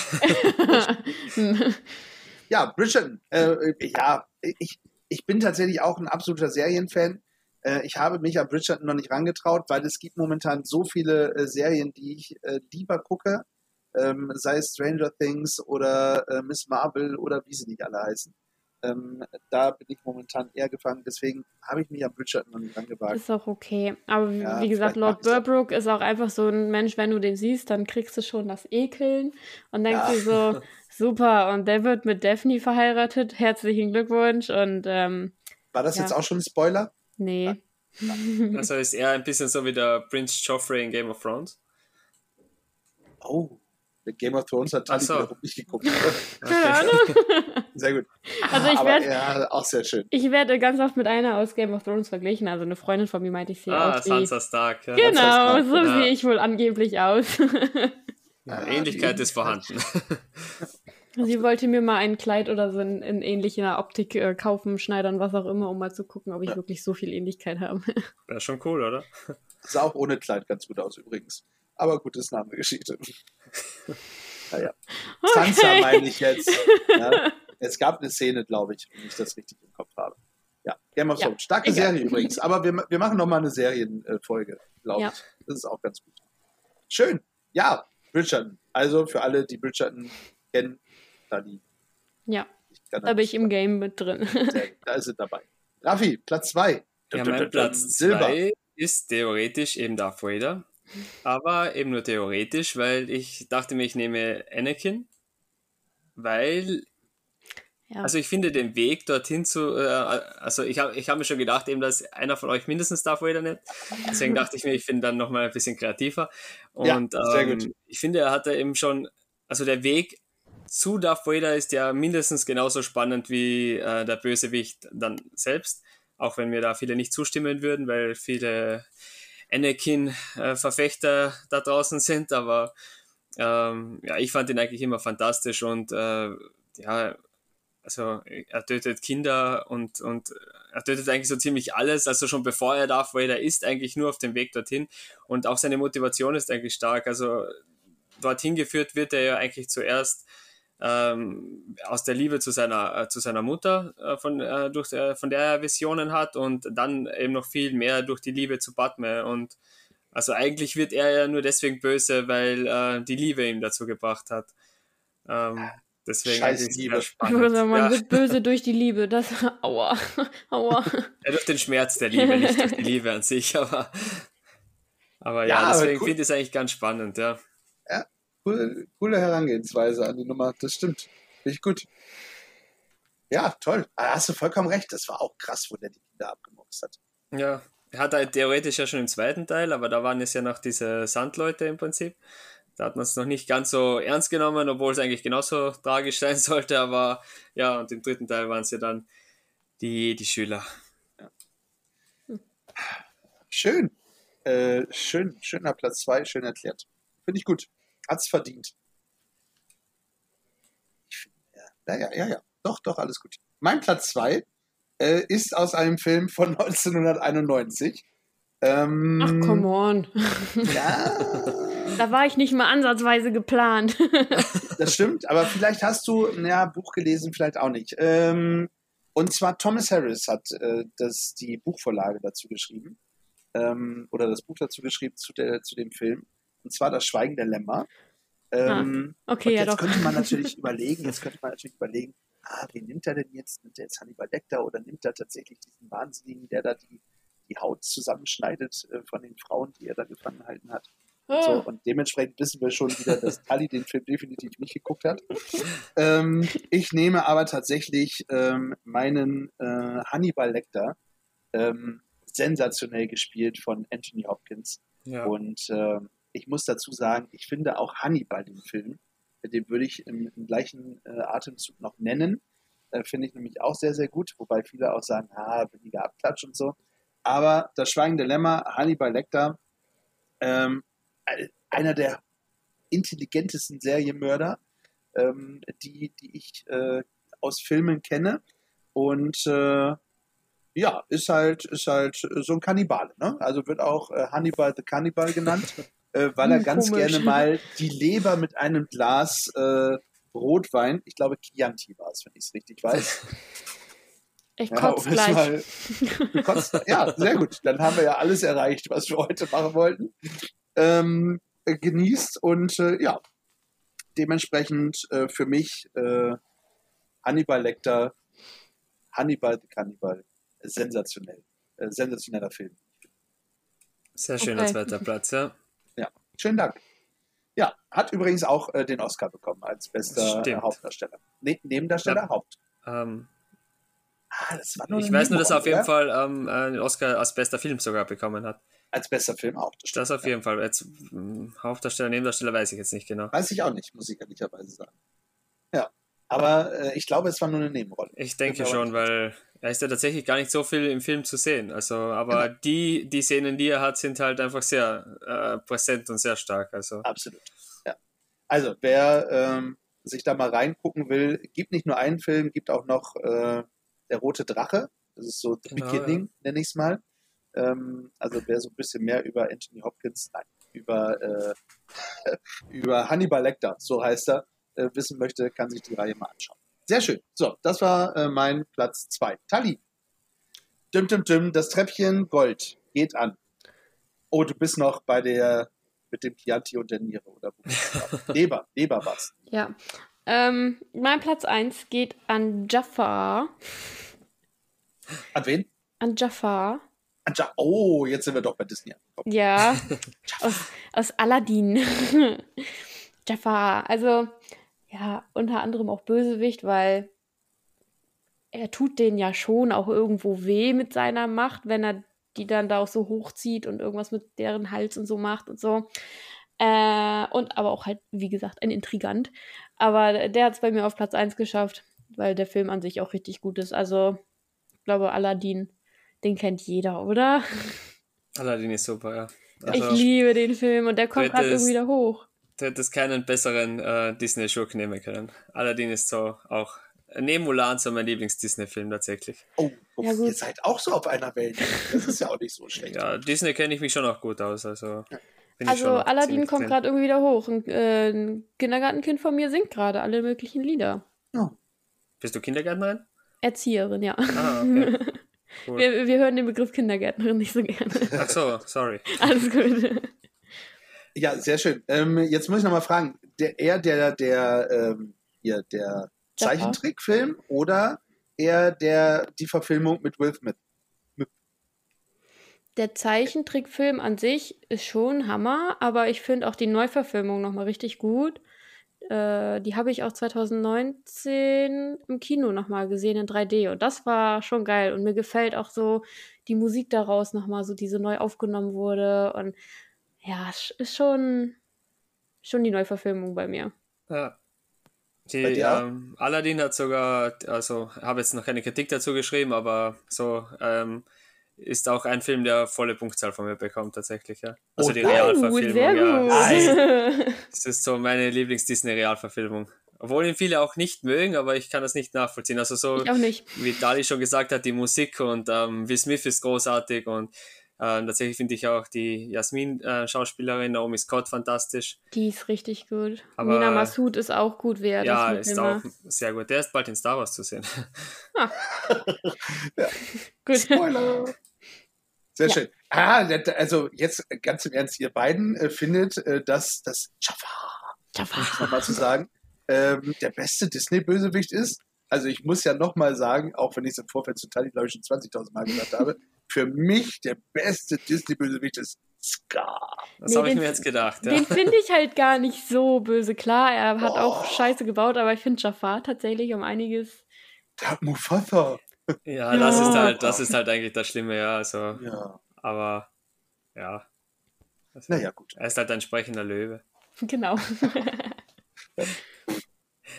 ja, Bridgerton. Äh, ja, ich, ich bin tatsächlich auch ein absoluter Serienfan. Äh, ich habe mich an Bridgerton noch nicht rangetraut, weil es gibt momentan so viele äh, Serien, die ich äh, lieber gucke ähm, sei es Stranger Things oder Miss Marvel oder wie sie nicht alle heißen. Ähm, da bin ich momentan eher gefangen, deswegen habe ich mich am Bridgerton noch nicht angewagt. Ist auch okay. Aber ja, wie gesagt, Lord Burbrook ist auch einfach so ein Mensch, wenn du den siehst, dann kriegst du schon das Ekeln und denkst ja. dir so, super, und der wird mit Daphne verheiratet, herzlichen Glückwunsch und ähm, War das ja. jetzt auch schon ein Spoiler? Nee. Also ist er ein bisschen so wie der Prince Joffrey in Game of Thrones? Oh. Game of Thrones hat Tali so. wiederum nicht geguckt. Keine Ahnung. Sehr gut. Also ich werde ja, auch sehr schön. Ich werde ganz oft mit einer aus Game of Thrones verglichen. Also eine Freundin von mir meinte, ich sehe ah, aus wie... Sansa Stark. Ja. Genau, Stark, so ja. sehe ich wohl angeblich aus. Ja, Ähnlichkeit ist vorhanden. Sie wollte mir mal ein Kleid oder so in, in ähnlicher Optik äh, kaufen, schneidern, was auch immer, um mal zu gucken, ob ich ja. wirklich so viel Ähnlichkeit habe. Wäre schon cool, oder? Sah auch ohne Kleid ganz gut aus übrigens. Aber gut, das ist eine andere Geschichte. naja. Okay. Sansa meine ich jetzt. Ja. Es gab eine Szene, glaube ich, wenn ich das richtig im Kopf habe. Ja, Game of Thrones. Ja, Starke egal. Serie übrigens. Aber wir, wir machen nochmal eine Serienfolge, glaube ja. ich. Das ist auch ganz gut. schön. Ja, Bridgerton. Also für alle, die Bridgerton kennen, da die. Ja, da bin ich im Game mit drin. da ist sie dabei. Raffi, Platz 2. Ja, mein Platz 2 ist theoretisch eben Darth Vader. Aber eben nur theoretisch, weil ich dachte mir, ich nehme Anakin. Weil ja. Also ich finde den Weg dorthin zu, äh, also ich habe ich hab mir schon gedacht, eben, dass einer von euch mindestens Darth Vader nimmt. Deswegen dachte ich mir, ich finde dann nochmal ein bisschen kreativer. Und ja, sehr ähm, gut. ich finde, er hatte eben schon, also der Weg zu Darth Vader ist ja mindestens genauso spannend wie äh, der Bösewicht dann selbst. Auch wenn mir da viele nicht zustimmen würden, weil viele Anakin-Verfechter äh, da draußen sind. Aber ähm, ja, ich fand ihn eigentlich immer fantastisch und äh, ja, also er tötet Kinder und, und er tötet eigentlich so ziemlich alles, also schon bevor er Darth Vader ist, eigentlich nur auf dem Weg dorthin. Und auch seine Motivation ist eigentlich stark, also dorthin geführt wird er ja eigentlich zuerst ähm, aus der Liebe zu seiner, äh, zu seiner Mutter, äh, von, äh, durch, äh, von der er Visionen hat und dann eben noch viel mehr durch die Liebe zu Padme. Und also eigentlich wird er ja nur deswegen böse, weil äh, die Liebe ihm dazu gebracht hat. Ähm, Deswegen Scheiß Liebe. Spannend. Sagen, man ja. wird böse durch die Liebe. Das, aua, aua. Ja, durch den Schmerz der Liebe, nicht durch die Liebe an sich, aber, aber ja, ja deswegen cool. finde ich es eigentlich ganz spannend, ja. Ja, coole, coole Herangehensweise an die Nummer, das stimmt. Finde ich gut. Ja, toll. Da hast du vollkommen recht. Das war auch krass, wo der die Kinder abgemobst hat. Ja, er hat halt theoretisch ja schon im zweiten Teil, aber da waren es ja noch diese Sandleute im Prinzip. Da hat man es noch nicht ganz so ernst genommen, obwohl es eigentlich genauso tragisch sein sollte. Aber ja, und im dritten Teil waren es ja dann die, die Schüler. Ja. Schön. Äh, schön. Schöner Platz 2, schön erklärt. Finde ich gut. Hat es verdient. Ja, ja, ja, ja. Doch, doch, alles gut. Mein Platz 2 äh, ist aus einem Film von 1991. Ähm, Ach, come on. Ja. Da war ich nicht mal ansatzweise geplant. das stimmt, aber vielleicht hast du ein ja, Buch gelesen, vielleicht auch nicht. Ähm, und zwar Thomas Harris hat äh, das, die Buchvorlage dazu geschrieben. Ähm, oder das Buch dazu geschrieben zu, der, zu dem Film. Und zwar Das Schweigen der Lämmer. Ähm, ah, okay, ja jetzt doch. könnte man natürlich überlegen, jetzt könnte man natürlich überlegen, ah, wen nimmt er denn jetzt? Nimmt er jetzt Hannibal Lecter oder nimmt er tatsächlich diesen Wahnsinnigen, der da die, die Haut zusammenschneidet äh, von den Frauen, die er da gefangen gehalten hat? Und, so, und dementsprechend wissen wir schon wieder, dass Tali den Film definitiv nicht geguckt hat. Ähm, ich nehme aber tatsächlich ähm, meinen äh, Hannibal Lecter, ähm, sensationell gespielt von Anthony Hopkins. Ja. Und äh, ich muss dazu sagen, ich finde auch Hannibal den Film, den würde ich im, im gleichen äh, Atemzug noch nennen. Äh, finde ich nämlich auch sehr, sehr gut, wobei viele auch sagen, ah, weniger Abklatsch und so. Aber das Schweigende Lämmer, Hannibal Lecter, ähm, einer der intelligentesten Serienmörder, ähm, die, die ich äh, aus Filmen kenne. Und äh, ja, ist halt, ist halt so ein Kannibale. Ne? Also wird auch äh, Hannibal the Cannibal genannt, äh, weil er hm, ganz Komisch. gerne mal die Leber mit einem Glas äh, Rotwein, ich glaube Chianti war es, wenn ich es richtig weiß. Ich kotze ja, gleich. Mal, kotzt, ja, sehr gut. Dann haben wir ja alles erreicht, was wir heute machen wollten ähm, genießt und äh, ja, dementsprechend äh, für mich äh, Hannibal Lecter, Hannibal the Cannibal, sensationell, äh, sensationeller Film. Sehr schöner okay. zweiter Platz, ja. Ja, schönen Dank. Ja, hat übrigens auch äh, den Oscar bekommen als bester äh, Hauptdarsteller. Ne Nebendarsteller, ja. Haupt. Ähm, ah, das war nur ich weiß nur, dass er auf jeden Fall ähm, einen Oscar als bester Film sogar bekommen hat als bester Film auch. Das, das auf jeden Fall. Als hm, Hauptdarsteller, Nebendarsteller weiß ich jetzt nicht genau. Weiß ich auch nicht, muss ich ehrlicherweise sagen. Ja. Aber äh, ich glaube, es war nur eine Nebenrolle. Ich denke ich schon, weil er ist ja tatsächlich gar nicht so viel im Film zu sehen. Also, aber genau. die, die Szenen, die er hat, sind halt einfach sehr äh, präsent und sehr stark. Also. Absolut. Ja. Also, wer ähm, sich da mal reingucken will, gibt nicht nur einen Film, gibt auch noch äh, Der Rote Drache. Das ist so The genau, Beginning, ja. nenne ich es mal. Ähm, also wer so ein bisschen mehr über Anthony Hopkins, nein, über, äh, über Hannibal Lecter, so heißt er, äh, wissen möchte, kann sich die Reihe mal anschauen. Sehr schön. So, das war äh, mein Platz 2. Tali. Dim, dim, dim, das Treppchen Gold geht an. Oh, du bist noch bei der mit dem Chianti und der Niere oder Leber, Leber was. Ja. Ähm, mein Platz 1 geht an Jafar. An wen? An Jafar. Oh, jetzt sind wir doch bei Disney angekommen. Ja, aus, aus Aladdin. Jafar, also ja, unter anderem auch Bösewicht, weil er tut denen ja schon auch irgendwo weh mit seiner Macht, wenn er die dann da auch so hochzieht und irgendwas mit deren Hals und so macht und so. Äh, und aber auch halt, wie gesagt, ein Intrigant. Aber der hat es bei mir auf Platz 1 geschafft, weil der Film an sich auch richtig gut ist. Also, ich glaube, Aladdin, den kennt jeder, oder? Aladdin ist super, ja. Also, ich liebe den Film und der kommt gerade irgendwie wieder hoch. Du hättest keinen besseren äh, Disney-Schurk nehmen können. Aladdin ist so auch neben Mulan so mein Lieblings-Disney-Film tatsächlich. Oh, oh ja, ihr seid auch so auf einer Welt. Das ist ja auch nicht so schlecht. ja, Disney kenne ich mich schon auch gut aus. Also, also Aladdin kommt gerade irgendwie wieder hoch. Ein, äh, ein, Kindergartenkind von mir singt gerade alle möglichen Lieder. Oh. Bist du Kindergärtnerin? Erzieherin, ja. Ah, okay. Cool. Wir, wir hören den Begriff Kindergärtnerin nicht so gerne. Ach so, sorry. Alles gut. Ja, sehr schön. Ähm, jetzt muss ich nochmal fragen, der, eher der, der, ähm, hier, der Zeichentrickfilm oder eher der, die Verfilmung mit Will Smith? Der Zeichentrickfilm an sich ist schon Hammer, aber ich finde auch die Neuverfilmung nochmal richtig gut. Äh, die habe ich auch 2019 im Kino nochmal gesehen in 3D und das war schon geil. Und mir gefällt auch so die Musik daraus nochmal, so die so neu aufgenommen wurde. Und ja, ist schon, schon die Neuverfilmung bei mir. Ja. Die, ähm, Aladdin hat sogar, also habe jetzt noch keine Kritik dazu geschrieben, aber so ähm, ist auch ein Film, der volle Punktzahl von mir bekommt, tatsächlich, ja. Also oh, die Realverfilmung. Ja. Das ist so meine Lieblings-Disney-Realverfilmung. Obwohl ihn viele auch nicht mögen, aber ich kann das nicht nachvollziehen. Also so, wie Dali schon gesagt hat, die Musik und ähm, Will Smith ist großartig und äh, tatsächlich finde ich auch die Jasmin-Schauspielerin äh, Naomi Scott fantastisch. Die ist richtig gut. Aber, Nina Massoud ist auch gut, wer Ja, ist immer. auch sehr gut. Der ist bald in Star Wars zu sehen. Ah. ja. gut. Spoiler. Sehr ja. schön. Ah, also jetzt ganz im Ernst, ihr beiden äh, findet, äh, dass das Jafar, Jafar. mal zu sagen, ähm, der beste Disney-Bösewicht ist. Also ich muss ja nochmal sagen, auch wenn ich es im Vorfeld zu Tali, glaube ich, schon 20.000 Mal gesagt habe, für mich der beste Disney-Bösewicht ist Scar. Das nee, habe ich mir jetzt gedacht. Ja. Den finde ich halt gar nicht so böse. Klar, er hat oh. auch Scheiße gebaut, aber ich finde Jafar tatsächlich um einiges. Der hat Mufasa. Ja, ja, das ist halt, das ist halt eigentlich das Schlimme, ja. Also, ja. Aber ja. Also, naja, gut. Er ist halt ein sprechender Löwe. Genau.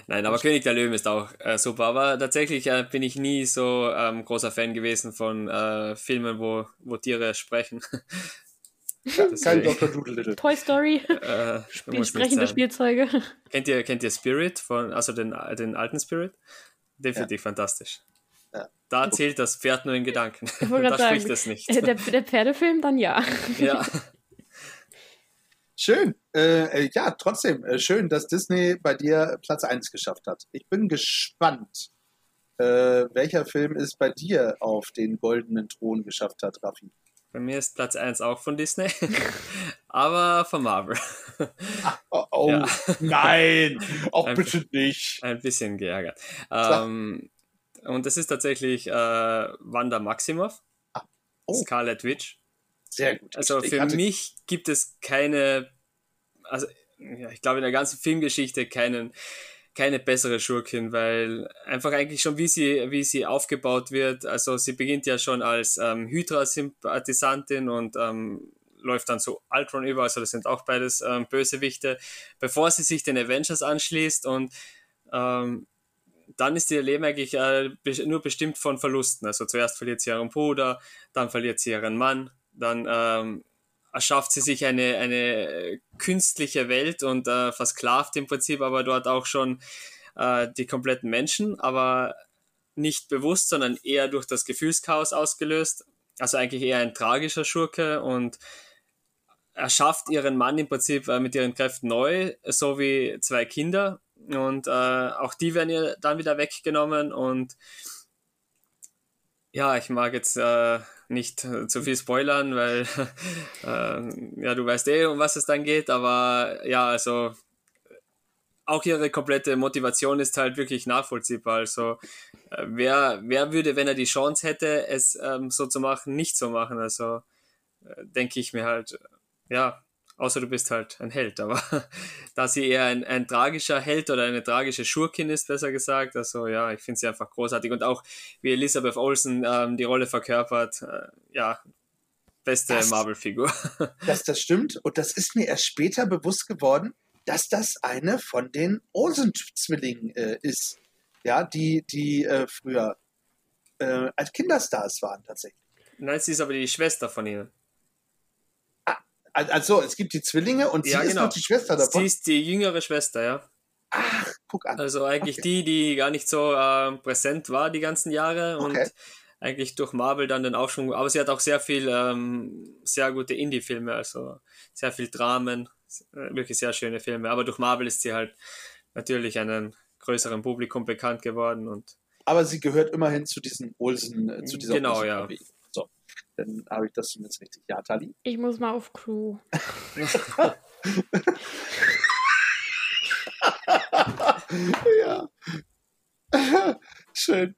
Nein, aber König der Löwen ist auch äh, super. Aber tatsächlich äh, bin ich nie so ähm, großer Fan gewesen von äh, Filmen, wo, wo Tiere sprechen. Kein Dr. Doodle Toy Story. Äh, Spiel, sprechende Spielzeuge. Kennt ihr, kennt ihr Spirit, von, also den, den alten Spirit? Den finde ja. ich fantastisch. Ja. Da erzählt das Pferd nur in Gedanken. da sagen, spricht es nicht. Äh, der, der Pferdefilm dann ja. Ja. Schön. Äh, äh, ja, trotzdem, äh, schön, dass Disney bei dir Platz 1 geschafft hat. Ich bin gespannt, äh, welcher Film es bei dir auf den goldenen Thron geschafft hat, Raffi. Bei mir ist Platz 1 auch von Disney, aber von Marvel. Ach, oh, oh ja. nein, auch ein, bitte nicht. Ein bisschen geärgert. Ähm, und das ist tatsächlich äh, Wanda Maximoff, ah, oh. Scarlet Witch. Sehr gut. Also für mich gibt es keine, also ja, ich glaube in der ganzen Filmgeschichte keinen, keine bessere Schurkin, weil einfach eigentlich schon wie sie, wie sie aufgebaut wird, also sie beginnt ja schon als ähm, Hydra-Sympathisantin und ähm, läuft dann zu Ultron über, also das sind auch beides ähm, Bösewichte, bevor sie sich den Avengers anschließt und ähm, dann ist ihr Leben eigentlich äh, nur bestimmt von Verlusten. Also zuerst verliert sie ihren Bruder, dann verliert sie ihren Mann, dann ähm, erschafft sie sich eine, eine künstliche Welt und äh, versklavt im Prinzip aber dort auch schon äh, die kompletten Menschen, aber nicht bewusst, sondern eher durch das Gefühlschaos ausgelöst. Also eigentlich eher ein tragischer Schurke und erschafft ihren Mann im Prinzip äh, mit ihren Kräften neu, so wie zwei Kinder. Und äh, auch die werden ihr dann wieder weggenommen und Ja, ich mag jetzt äh, nicht äh, zu viel spoilern, weil äh, ja, du weißt eh, um was es dann geht, aber ja, also auch ihre komplette Motivation ist halt wirklich nachvollziehbar. Also äh, wer, wer würde, wenn er die Chance hätte, es ähm, so zu machen, nicht so machen? Also äh, denke ich mir halt, ja, außer du bist halt ein Held. Aber da sie eher ein, ein tragischer Held oder eine tragische Schurkin ist, besser gesagt, also ja, ich finde sie einfach großartig. Und auch wie Elisabeth Olsen ähm, die Rolle verkörpert, äh, ja, beste Marvel-Figur. Das, das stimmt. Und das ist mir erst später bewusst geworden, dass das eine von den Olsen-Zwillingen äh, ist. Ja, die, die äh, früher äh, als Kinderstars waren tatsächlich. Nein, sie ist aber die Schwester von ihnen. Also, es gibt die Zwillinge und sie Ja, ist genau. noch die Schwester davon. Sie ist die jüngere Schwester, ja. Ach, guck an. Also eigentlich Okay. die, die gar nicht so ähm, präsent war die ganzen Jahre und Okay. eigentlich durch Marvel dann den Aufschwung. Aber sie hat auch sehr viel, ähm, sehr gute Indie-Filme, also sehr viel Dramen, äh, wirklich sehr schöne Filme. Aber durch Marvel ist sie halt natürlich einem größeren Publikum bekannt geworden und Aber sie gehört immerhin zu diesen Olsen, äh, zu dieser Genau, Olsen ja. Dann habe ich das zumindest richtig. Ja, Tali? Ich muss mal auf Crew. ja. Schön.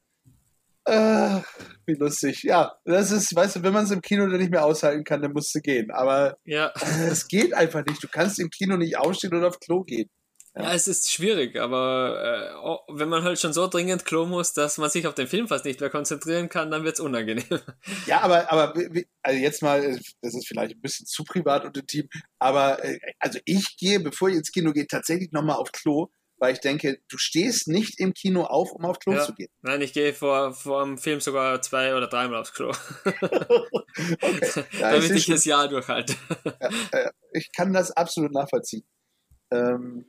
Äh, wie lustig. Ja, das ist, weißt du, wenn man es im Kino dann nicht mehr aushalten kann, dann musst du gehen. Aber ja. äh, es geht einfach nicht. Du kannst im Kino nicht aufstehen oder auf Klo gehen. Ja, es ist schwierig, aber äh, wenn man halt schon so dringend Klo muss, dass man sich auf den Film fast nicht mehr konzentrieren kann, dann wird es unangenehm. Ja, aber, aber also jetzt mal, äh, das ist vielleicht ein bisschen zu privat und intim, aber äh, also ich gehe, bevor ich ins Kino gehe, tatsächlich nochmal auf Klo, weil ich denke, du stehst nicht im Kino auf, um auf Klo Ja. zu gehen. Nein, ich gehe vor, vor dem Film sogar zwei oder dreimal aufs Klo, Okay. Ja, damit ich, ich das Jahr durchhalte. schon, ich kann das absolut nachvollziehen. Ähm,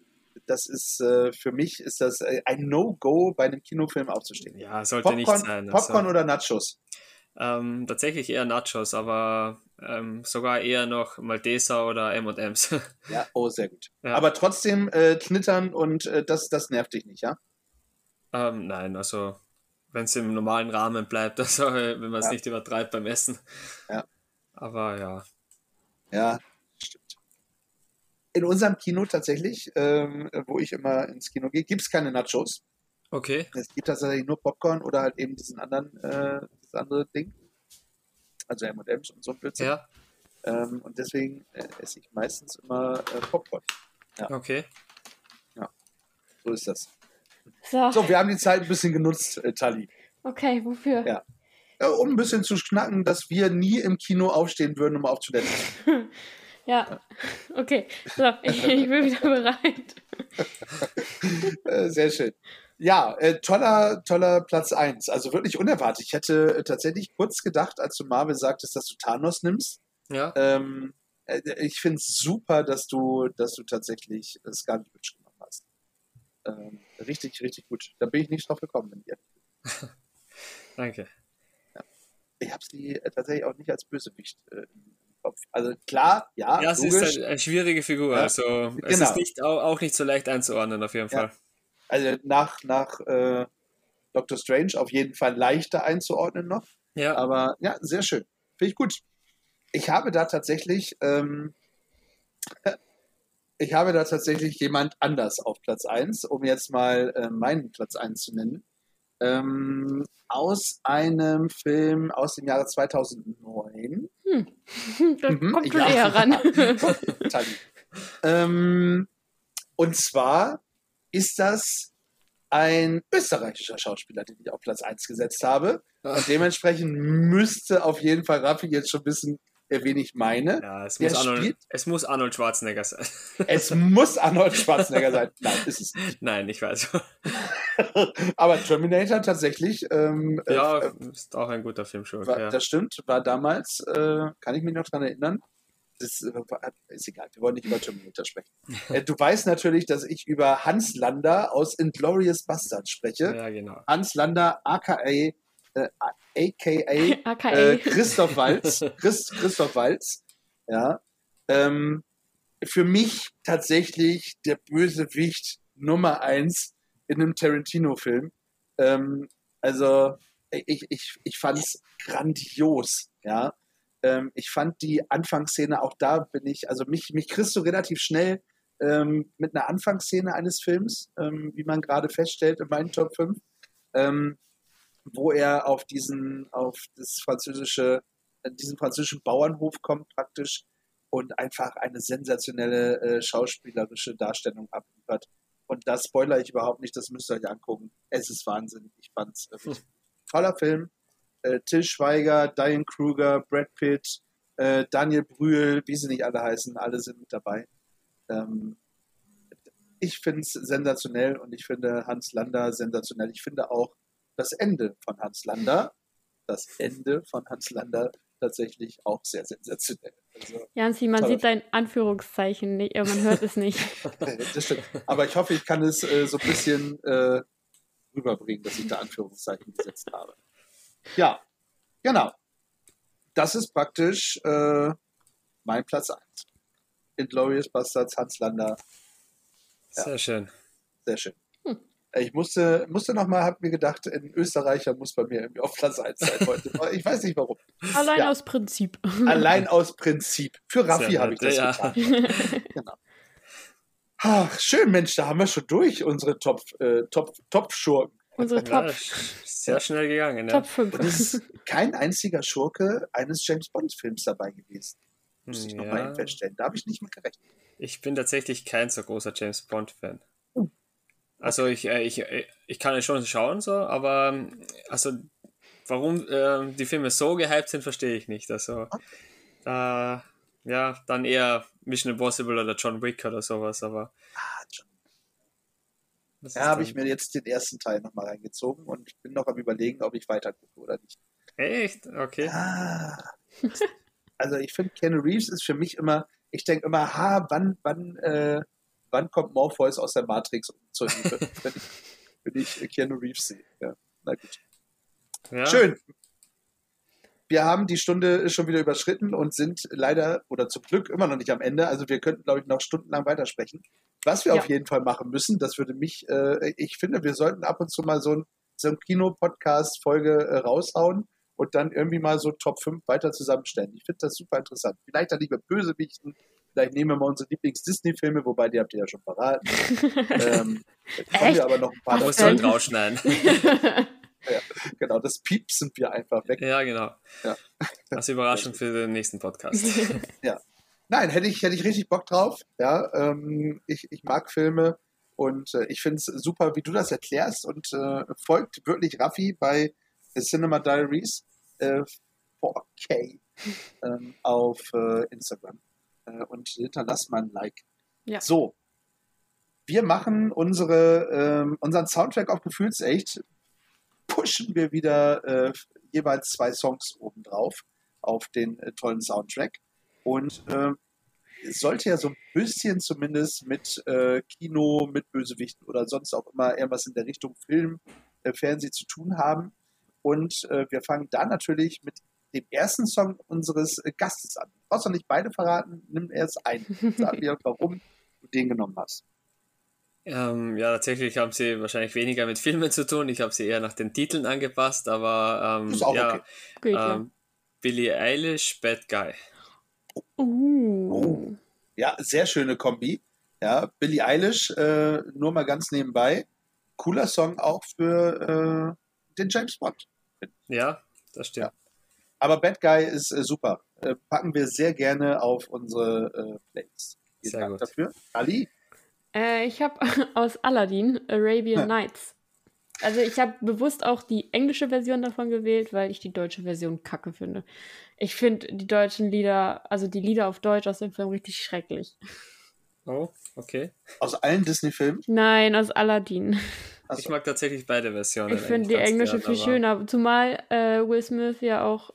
das ist äh, für mich ist das äh, ein No-Go, bei einem Kinofilm aufzustehen. Ja, sollte nicht Popcorn, sein. Popcorn oder Nachos? ähm, tatsächlich eher Nachos, aber ähm, sogar eher noch Malteser oder M&M's. Ja, oh, sehr gut. Ja. Aber trotzdem äh, knittern und äh, das, das nervt dich nicht, ja? ähm, nein, also wenn es im normalen Rahmen bleibt, also wenn man es Ja. nicht übertreibt beim Essen. Ja. Aber ja, Ja. In unserem Kino tatsächlich, ähm, wo ich immer ins Kino gehe, gibt es keine Nachos. okay. Es gibt tatsächlich nur Popcorn oder halt eben diesen anderen, äh, das andere Ding. Also M&M's und so ein Blödsinn. Ja, Ähm, und deswegen äh, esse ich meistens immer äh, Popcorn. okay. So ist das. So, So, wir haben die Zeit ein bisschen genutzt, äh, Tali. okay, wofür? Ja. Äh, um ein bisschen zu schnacken, dass wir nie im Kino aufstehen würden, um auf Toilette zu. Ja, okay. So, ich, ich bin wieder bereit. Äh, sehr schön. Ja, äh, toller, toller Platz 1. Also wirklich unerwartet. Ich hätte äh, tatsächlich kurz gedacht, als du Marvel sagtest, dass du Thanos nimmst. Ja, Ähm, äh, ich finde es super, dass du, dass du tatsächlich äh, Scarlet Witch genommen hast. Ähm, richtig, richtig gut. Da bin ich nicht drauf gekommen. Wenn ich, danke. ich habe sie tatsächlich auch nicht als Bösewicht äh, im Kopf. Also klar, ja, Ja, es logisch. ist eine, eine schwierige Figur, Ja, also es genau. ist nicht, auch, nicht so leicht einzuordnen auf jeden Ja. Fall. also nach, nach äh, Doctor Strange auf jeden Fall leichter einzuordnen noch. Ja, Aber ja, sehr schön. Finde ich gut. Ich habe da tatsächlich, ähm, ich habe da tatsächlich jemand anders auf Platz 1, um jetzt mal äh, meinen Platz 1 zu nennen. Ähm, aus einem Film aus dem Jahre 2009. Da Mhm, kommt schon ja. eher ran. Ähm, und zwar ist das ein österreichischer Schauspieler, den ich auf Platz 1 gesetzt habe. Und dementsprechend müsste auf jeden Fall Raffi jetzt schon wissen, wen ich meine. ja es, muss Arnold, es muss Arnold Schwarzenegger sein. Es muss Arnold Schwarzenegger sein. Nein, ist es nicht. Nein, ich weiß. Aber Terminator tatsächlich, ähm, äh, ja, äh, ist auch ein guter Film schon. war, Ja. das stimmt, war damals, äh, kann ich mich noch dran erinnern. Das äh, war, ist egal, wir wollen nicht über Terminator sprechen. äh, du weißt natürlich, dass ich über Hans Lander aus Inglourious Bastards spreche. ja, genau. Hans Lander, aka, äh, aka AKA. äh, Christoph Walz. Christ, Christoph Walz. Ja. Ähm, für mich tatsächlich der Bösewicht Nummer eins in einem Tarantino-Film. Ähm, also ich, ich, ich fand es grandios, ja. Ähm, ich fand die Anfangsszene, auch da bin ich, also mich, mich kriegst du relativ schnell ähm, mit einer Anfangsszene eines Films, ähm, wie man gerade feststellt in meinen Top 5, ähm, wo er auf diesen, auf das französische, diesen französischen Bauernhof kommt praktisch und einfach eine sensationelle äh, schauspielerische Darstellung abliefert. Und das spoiler ich überhaupt nicht, das müsst ihr euch angucken. Es ist Wahnsinn. Ich fand's äh, hm. toller Film. Äh, Till Schweiger, Diane Kruger, Brad Pitt, äh, Daniel Brühl, wie sie nicht alle heißen, alle sind mit dabei. Ähm, ich finde es sensationell und ich finde Hans Lander sensationell. Ich finde auch das Ende von Hans Lander, das Ende von Hans Lander tatsächlich auch sehr sensationell. Also, Janzi, man sieht dein Anführungszeichen nicht, man hört es nicht. das stimmt. Aber ich hoffe, ich kann es äh, so ein bisschen äh, rüberbringen, dass ich da Anführungszeichen gesetzt habe. Ja, genau. Das ist praktisch äh, mein Platz 1. Inglorious Bastards, Hans Lander. Ja. Sehr schön. Sehr schön. Ich musste, musste nochmal, hab mir gedacht, ein Österreicher muss bei mir irgendwie auf Platz 1 sein heute. Ich weiß nicht warum. Allein ja. aus Prinzip. Allein aus Prinzip. Für Raffi habe ich das ja. getan. genau. Ach, schön, Mensch, da haben wir schon durch unsere Top, äh, Top, Top Schurken. Unsere Top. Ja, sehr schnell gegangen. Ne? Top 5. Und es ist kein einziger Schurke eines James Bond-Films dabei gewesen. Muss ich ja. nochmal feststellen. Da habe ich nicht mit gerechnet. Ich bin tatsächlich kein so großer James Bond-Fan. Also ich, äh, ich, äh, ich kann es schon schauen, so, aber also warum äh, die Filme so gehypt sind, verstehe ich nicht. Also äh, ja, dann eher Mission Impossible oder John Wick oder sowas, aber. Ah, John. Ja, habe ich mir jetzt den ersten Teil nochmal reingezogen und bin noch am überlegen, ob ich weiter gucke oder nicht. Echt? Okay. Ah. Also ich finde, Ken Reeves ist für mich immer, ich denke immer, ha, wann, wann, äh, wann kommt Morpheus aus der Matrix zur Hilfe, wenn ich, wenn ich Keanu Reeves sehe. Ja, na gut. Ja. Schön. Wir haben die Stunde schon wieder überschritten und sind leider oder zum Glück immer noch nicht am Ende. Also wir könnten, glaube ich, noch stundenlang weitersprechen. Was wir ja. auf jeden Fall machen müssen, das würde mich, äh, ich finde, wir sollten ab und zu mal so ein, so ein Kino-Podcast-Folge äh, raushauen und dann irgendwie mal so Top 5 weiter zusammenstellen. Ich finde das super interessant. Vielleicht dann lieber Bösewichten, Vielleicht nehmen wir mal unsere Lieblings-Disney-Filme, wobei die habt ihr ja schon verraten. ähm, kommen wir aber noch ein paar Muss dann rausschneiden. ja, genau, das piepsen wir einfach weg. Ja, genau. Ja. Als Überraschung für den nächsten Podcast. ja. Nein, hätte ich, hätte ich richtig Bock drauf. Ja, ähm, ich, ich mag Filme und äh, ich finde es super, wie du das erklärst und äh, folgt wirklich Raffi bei Cinema Diaries äh, 4K ähm, auf äh, Instagram äh, und hinterlass mal ein Like. Ja. So, wir machen unsere, ähm, unseren Soundtrack auf Gefühlsecht, pushen wir wieder äh, jeweils zwei Songs obendrauf auf den äh, tollen Soundtrack. Und äh, es sollte ja so ein bisschen zumindest mit äh, Kino, mit Bösewichten oder sonst auch immer irgendwas in der Richtung Film, äh, Fernsehen zu tun haben. Und äh, wir fangen da natürlich mit dem ersten Song unseres äh, Gastes an. Du brauchst doch nicht beide verraten, nimm erst einen. Sag mir, warum du den genommen hast. Ähm, ja, tatsächlich haben sie wahrscheinlich weniger mit Filmen zu tun. Ich habe sie eher nach den Titeln angepasst, aber ähm, ja, okay. Great, ähm. Billie Eilish, Bad Guy. Uh. Oh. Ja, sehr schöne Kombi. Ja, Billie Eilish, äh, nur mal ganz nebenbei. Cooler Song auch für äh, den James Bond. Ja, das stimmt. Ja. Aber Bad Guy ist äh, super. Äh, packen wir sehr gerne auf unsere äh, Playlist. Vielen sehr Dank gut. dafür. Ali? Äh, ich habe aus Aladdin Arabian Nights. Also ich habe bewusst auch die englische Version davon gewählt, weil ich die deutsche Version kacke finde. Ich finde die deutschen Lieder, also die Lieder auf Deutsch aus dem Film richtig schrecklich. Oh, okay. Aus allen Disney-Filmen? Nein, aus Aladdin. Ich mag tatsächlich beide Versionen. Ich finde die englische gern, viel schöner, zumal äh, Will Smith ja auch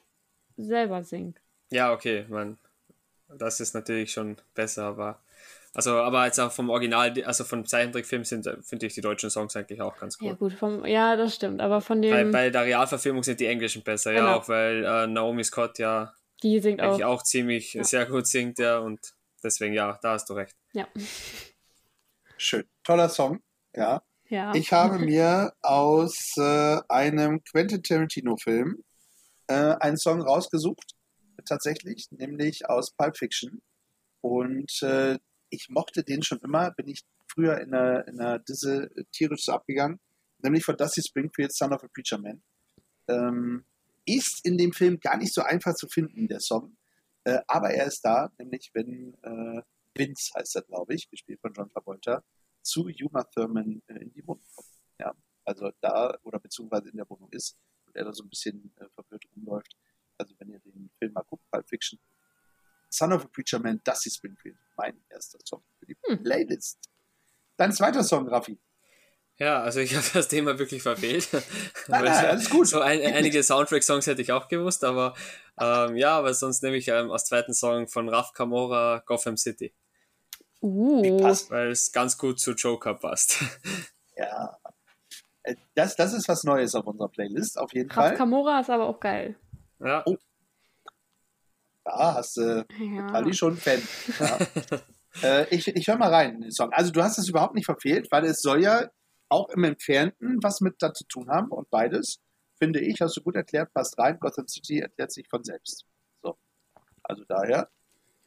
selber singt. Ja, okay, man, das ist natürlich schon besser, aber also, aber jetzt auch vom Original, also von Zeichentrickfilm sind, finde ich die deutschen Songs eigentlich auch ganz cool. Ja, gut, vom, ja, das stimmt, aber von dem. Bei, bei der Realverfilmung sind die englischen besser, genau. ja, auch weil äh, Naomi Scott ja die singt eigentlich auch. auch ziemlich ja. sehr gut singt, ja, und deswegen, ja, da hast du recht. Ja. Schön. Toller Song, ja. Ja. Ich habe mir aus äh, einem Quentin Tarantino-Film äh, einen Song rausgesucht, tatsächlich, nämlich aus Pulp Fiction. Und äh, ich mochte den schon immer, bin ich früher in der, in der Disse tierisch so abgegangen, nämlich von Dusty Springfield, Son of a Preacher Man. Ähm, ist in dem Film gar nicht so einfach zu finden, der Song. Äh, aber er ist da, nämlich wenn äh, Vince heißt er, glaube ich, gespielt von John Travolta, zu Uma Thurman äh, in die Wohnung kommt. Ja, also da oder beziehungsweise in der Wohnung ist er da so ein bisschen äh, verwirrt rumläuft. Also wenn ihr den Film mal guckt, Pulp Fiction, Son of a Preacher Man, Dusty Springfield, mein erster Song für die Hm. Playlist. Dein zweiter Song, Raffi. Ja, also ich habe das Thema wirklich verfehlt. Nein, Weil nein, alles gut. So ein, einige Soundtrack-Songs hätte ich auch gewusst, aber ähm, ja, aber sonst nehme ich ähm, als zweiten Song von Raf Kamora Gotham City, Wie Uh. passt? weil es ganz gut zu Joker passt. Ja. Äh, Das, das ist was Neues auf unserer Playlist, auf jeden Raf Fall. Kamora ist aber auch geil. Ja, Oh. Da hast du Ja. Ali schon Fan. Ja. äh, ich ich höre mal rein in den Song. Also du hast es überhaupt nicht verfehlt, weil es soll ja auch im Entfernten was mit da zu tun haben und beides, finde ich, hast du gut erklärt, passt rein. Gotham City erklärt sich von selbst. So. Also daher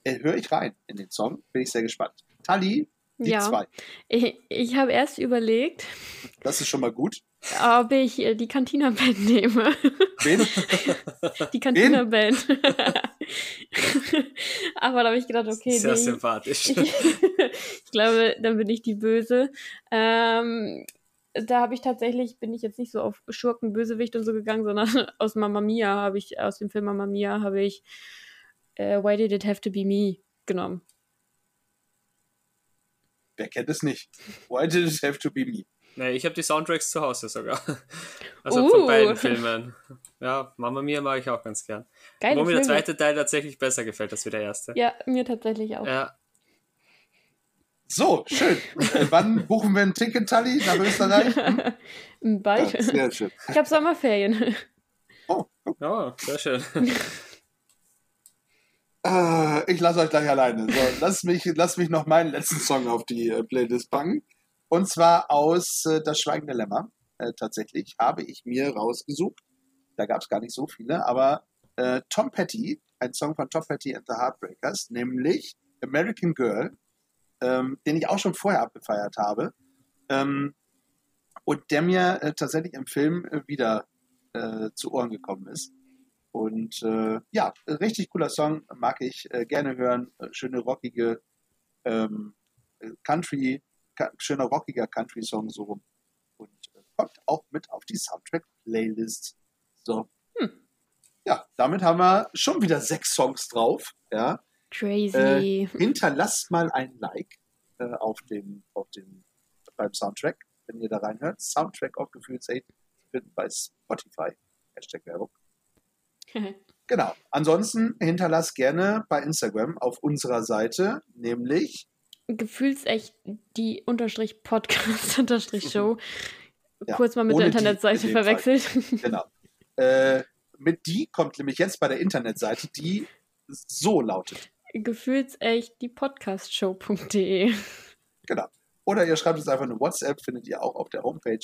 äh, höre ich rein in den Song, bin ich sehr gespannt. Tali, die Ja. zwei. Ich, ich habe erst überlegt, Das ist schon mal gut. ob ich äh, die Cantina-Band nehme. Wen? Die Cantina-Band. Aber da habe ich gedacht, okay, sehr nee, sympathisch. ich, ich glaube, dann bin ich die Böse. Ähm, da habe ich tatsächlich, bin ich jetzt nicht so auf Schurken, Bösewicht und so gegangen, sondern aus Mamma Mia habe ich, aus dem Film Mamma Mia habe ich äh, Why Did It Have to Be Me genommen. Wer kennt es nicht? Why did it have to be me? Nee, ich habe die Soundtracks zu Hause sogar. Also Uh. von beiden Filmen. Ja, Mama Mia mag ich auch ganz gern. Geile Wo mir der Filme. zweite Teil tatsächlich besser gefällt als wie der erste. Ja, mir tatsächlich auch. Ja, So, schön. Wann buchen wir ein Ticket, Tali, nach Österreich? Hm? Bald. Ja, sehr schön. Ich habe Sommerferien. Oh, oh, sehr schön. Äh, ich lasse euch gleich alleine. So, lass, mich, lass mich noch meinen letzten Song auf die äh, Playlist packen. Und zwar aus äh, Das Schweigende Lämmer. Äh, tatsächlich habe ich mir rausgesucht. Da gab es gar nicht so viele, aber Tom Petty, ein Song von Tom Petty and the Heartbreakers, nämlich American Girl, ähm, den ich auch schon vorher abgefeiert habe. Ähm, und der mir tatsächlich im Film wieder zu Ohren gekommen ist. Und äh, ja, richtig cooler Song, mag ich äh, gerne hören. Äh, schöne rockige ähm, äh, Country, ka schöner rockiger Country-Song so rum. Und äh, kommt auch mit auf die Soundtrack-Playlist. So. Hm. Ja, damit haben wir schon wieder sechs Songs drauf. Ja. Crazy. Hinterlasst mal ein Like äh, auf dem, auf dem beim Soundtrack, wenn ihr da reinhört. Soundtrack auf Gefühlseid finden bei Spotify. Hashtag Werbung. Genau. Ansonsten hinterlasst gerne bei Instagram auf unserer Seite, nämlich Gefühlsecht die Unterstrich Podcast Unterstrich Show. Ja, Kurz mal mit der Internetseite in verwechselt. genau. äh, mit die kommt nämlich jetzt bei der Internetseite, die so lautet. Gefühlsecht die Podcastshow.de. Genau. Oder ihr schreibt uns einfach eine WhatsApp, findet ihr auch auf der Homepage.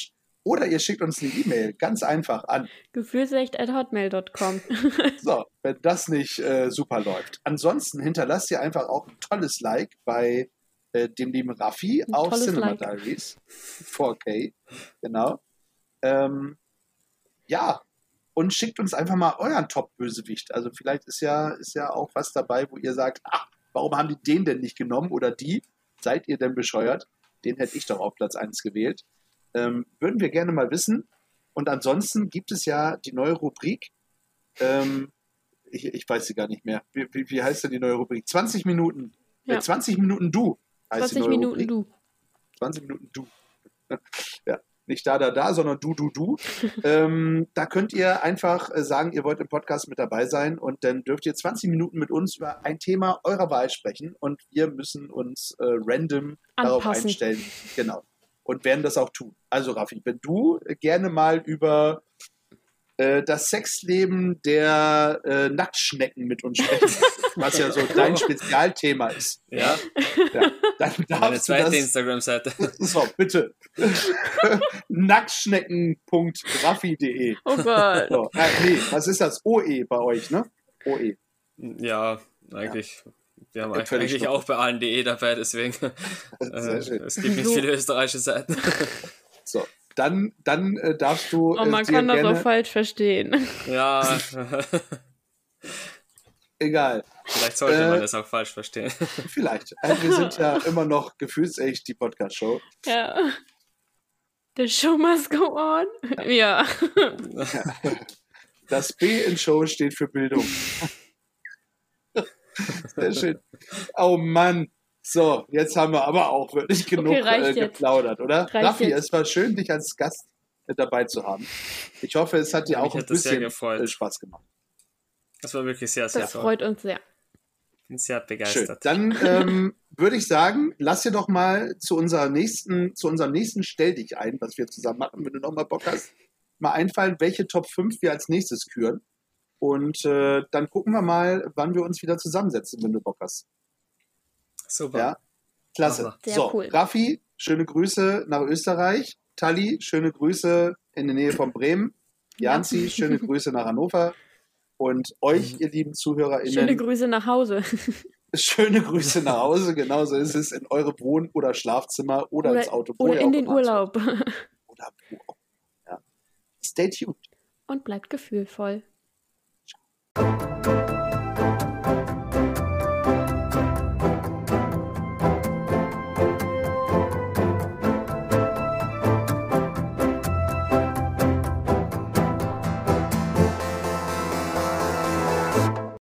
Oder ihr schickt uns eine E-Mail, ganz einfach an. Gefühlsecht at hotmail.com. So, wenn das nicht äh, super läuft. Ansonsten hinterlasst ihr einfach auch ein tolles Like bei äh, dem lieben Raffi Ein auf Cinema Like. Diaries. 4K, genau. Ähm, ja, und schickt uns einfach mal euren Top-Bösewicht. Also vielleicht ist ja, ist ja auch was dabei, wo ihr sagt, ach, warum haben die den denn nicht genommen oder die? Seid ihr denn bescheuert? Den hätte ich doch auf Platz 1 gewählt. Ähm, würden wir gerne mal wissen. Und ansonsten gibt es ja die neue Rubrik. Ähm, ich, ich weiß sie gar nicht mehr. Wie, wie, wie heißt denn die neue Rubrik? 20 Minuten. Ja. Äh, 20 Minuten du. heißt die 20 neue Minuten Rubrik. du. 20 Minuten du. ja, nicht da, da, da, sondern du, du, du. ähm, da könnt ihr einfach äh, sagen, ihr wollt im Podcast mit dabei sein und dann dürft ihr 20 Minuten mit uns über ein Thema eurer Wahl sprechen und wir müssen uns äh, random darauf Anpassen. einstellen. Genau. Und werden das auch tun. Also Raffi, wenn du gerne mal über äh, das Sexleben der äh, Nacktschnecken mit uns sprechen, was ja so dein Spezialthema ist. Ja, Ja, dann meine darfst du zweite Instagram-Seite. so, bitte. Nacktschnecken.raffi.de Oh Gott. so, äh, Nee, was ist das? OE bei euch, ne? OE. Ja, eigentlich. Wir haben Ja, völlig eigentlich auch bei allen DE dabei, deswegen. Sehr Äh, schön. es gibt nicht So. viele österreichische Seiten. So, dann, dann äh, darfst du. Oh, man dir kann das gerne, auch falsch verstehen. ja, Egal, vielleicht sollte Äh, man das auch falsch verstehen. vielleicht. Äh, wir sind ja immer noch gefühlsecht die Podcast-Show. Ja. The show must go on. Ja. Das B in Show steht für Bildung. Sehr schön. Oh Mann. So, jetzt haben wir aber auch wirklich genug reicht äh, geplaudert, oder? Reicht Raffi, jetzt. es war schön, dich als Gast mit dabei zu haben. Ich hoffe, es hat dir auch ein hat bisschen äh, Spaß gemacht. Das war wirklich sehr, sehr Das toll. freut uns sehr. Bin sehr Schön. begeistert. Dann ähm, würde ich sagen, lass dir doch mal zu, unserer nächsten, zu unserem nächsten Stell dich ein, was wir zusammen machen, wenn du noch mal Bock hast, mal einfallen, welche Top 5 wir als nächstes küren. Und äh, dann gucken wir mal, wann wir uns wieder zusammensetzen, wenn du Bock hast. Super. Ja, klasse. Wir. so, Sehr cool. Raffi, schöne Grüße nach Österreich. Tali, schöne Grüße in der Nähe von Bremen. Janzi, schöne Grüße nach Hannover. Und euch, ihr lieben ZuhörerInnen, Schöne Grüße nach Hause. schöne Grüße nach Hause. Genauso ist es in eure Wohn- oder Schlafzimmer oder, ins Auto. oder in den Urlaub. Oder wo auch. Ja. Stay tuned. Und bleibt gefühlvoll. you.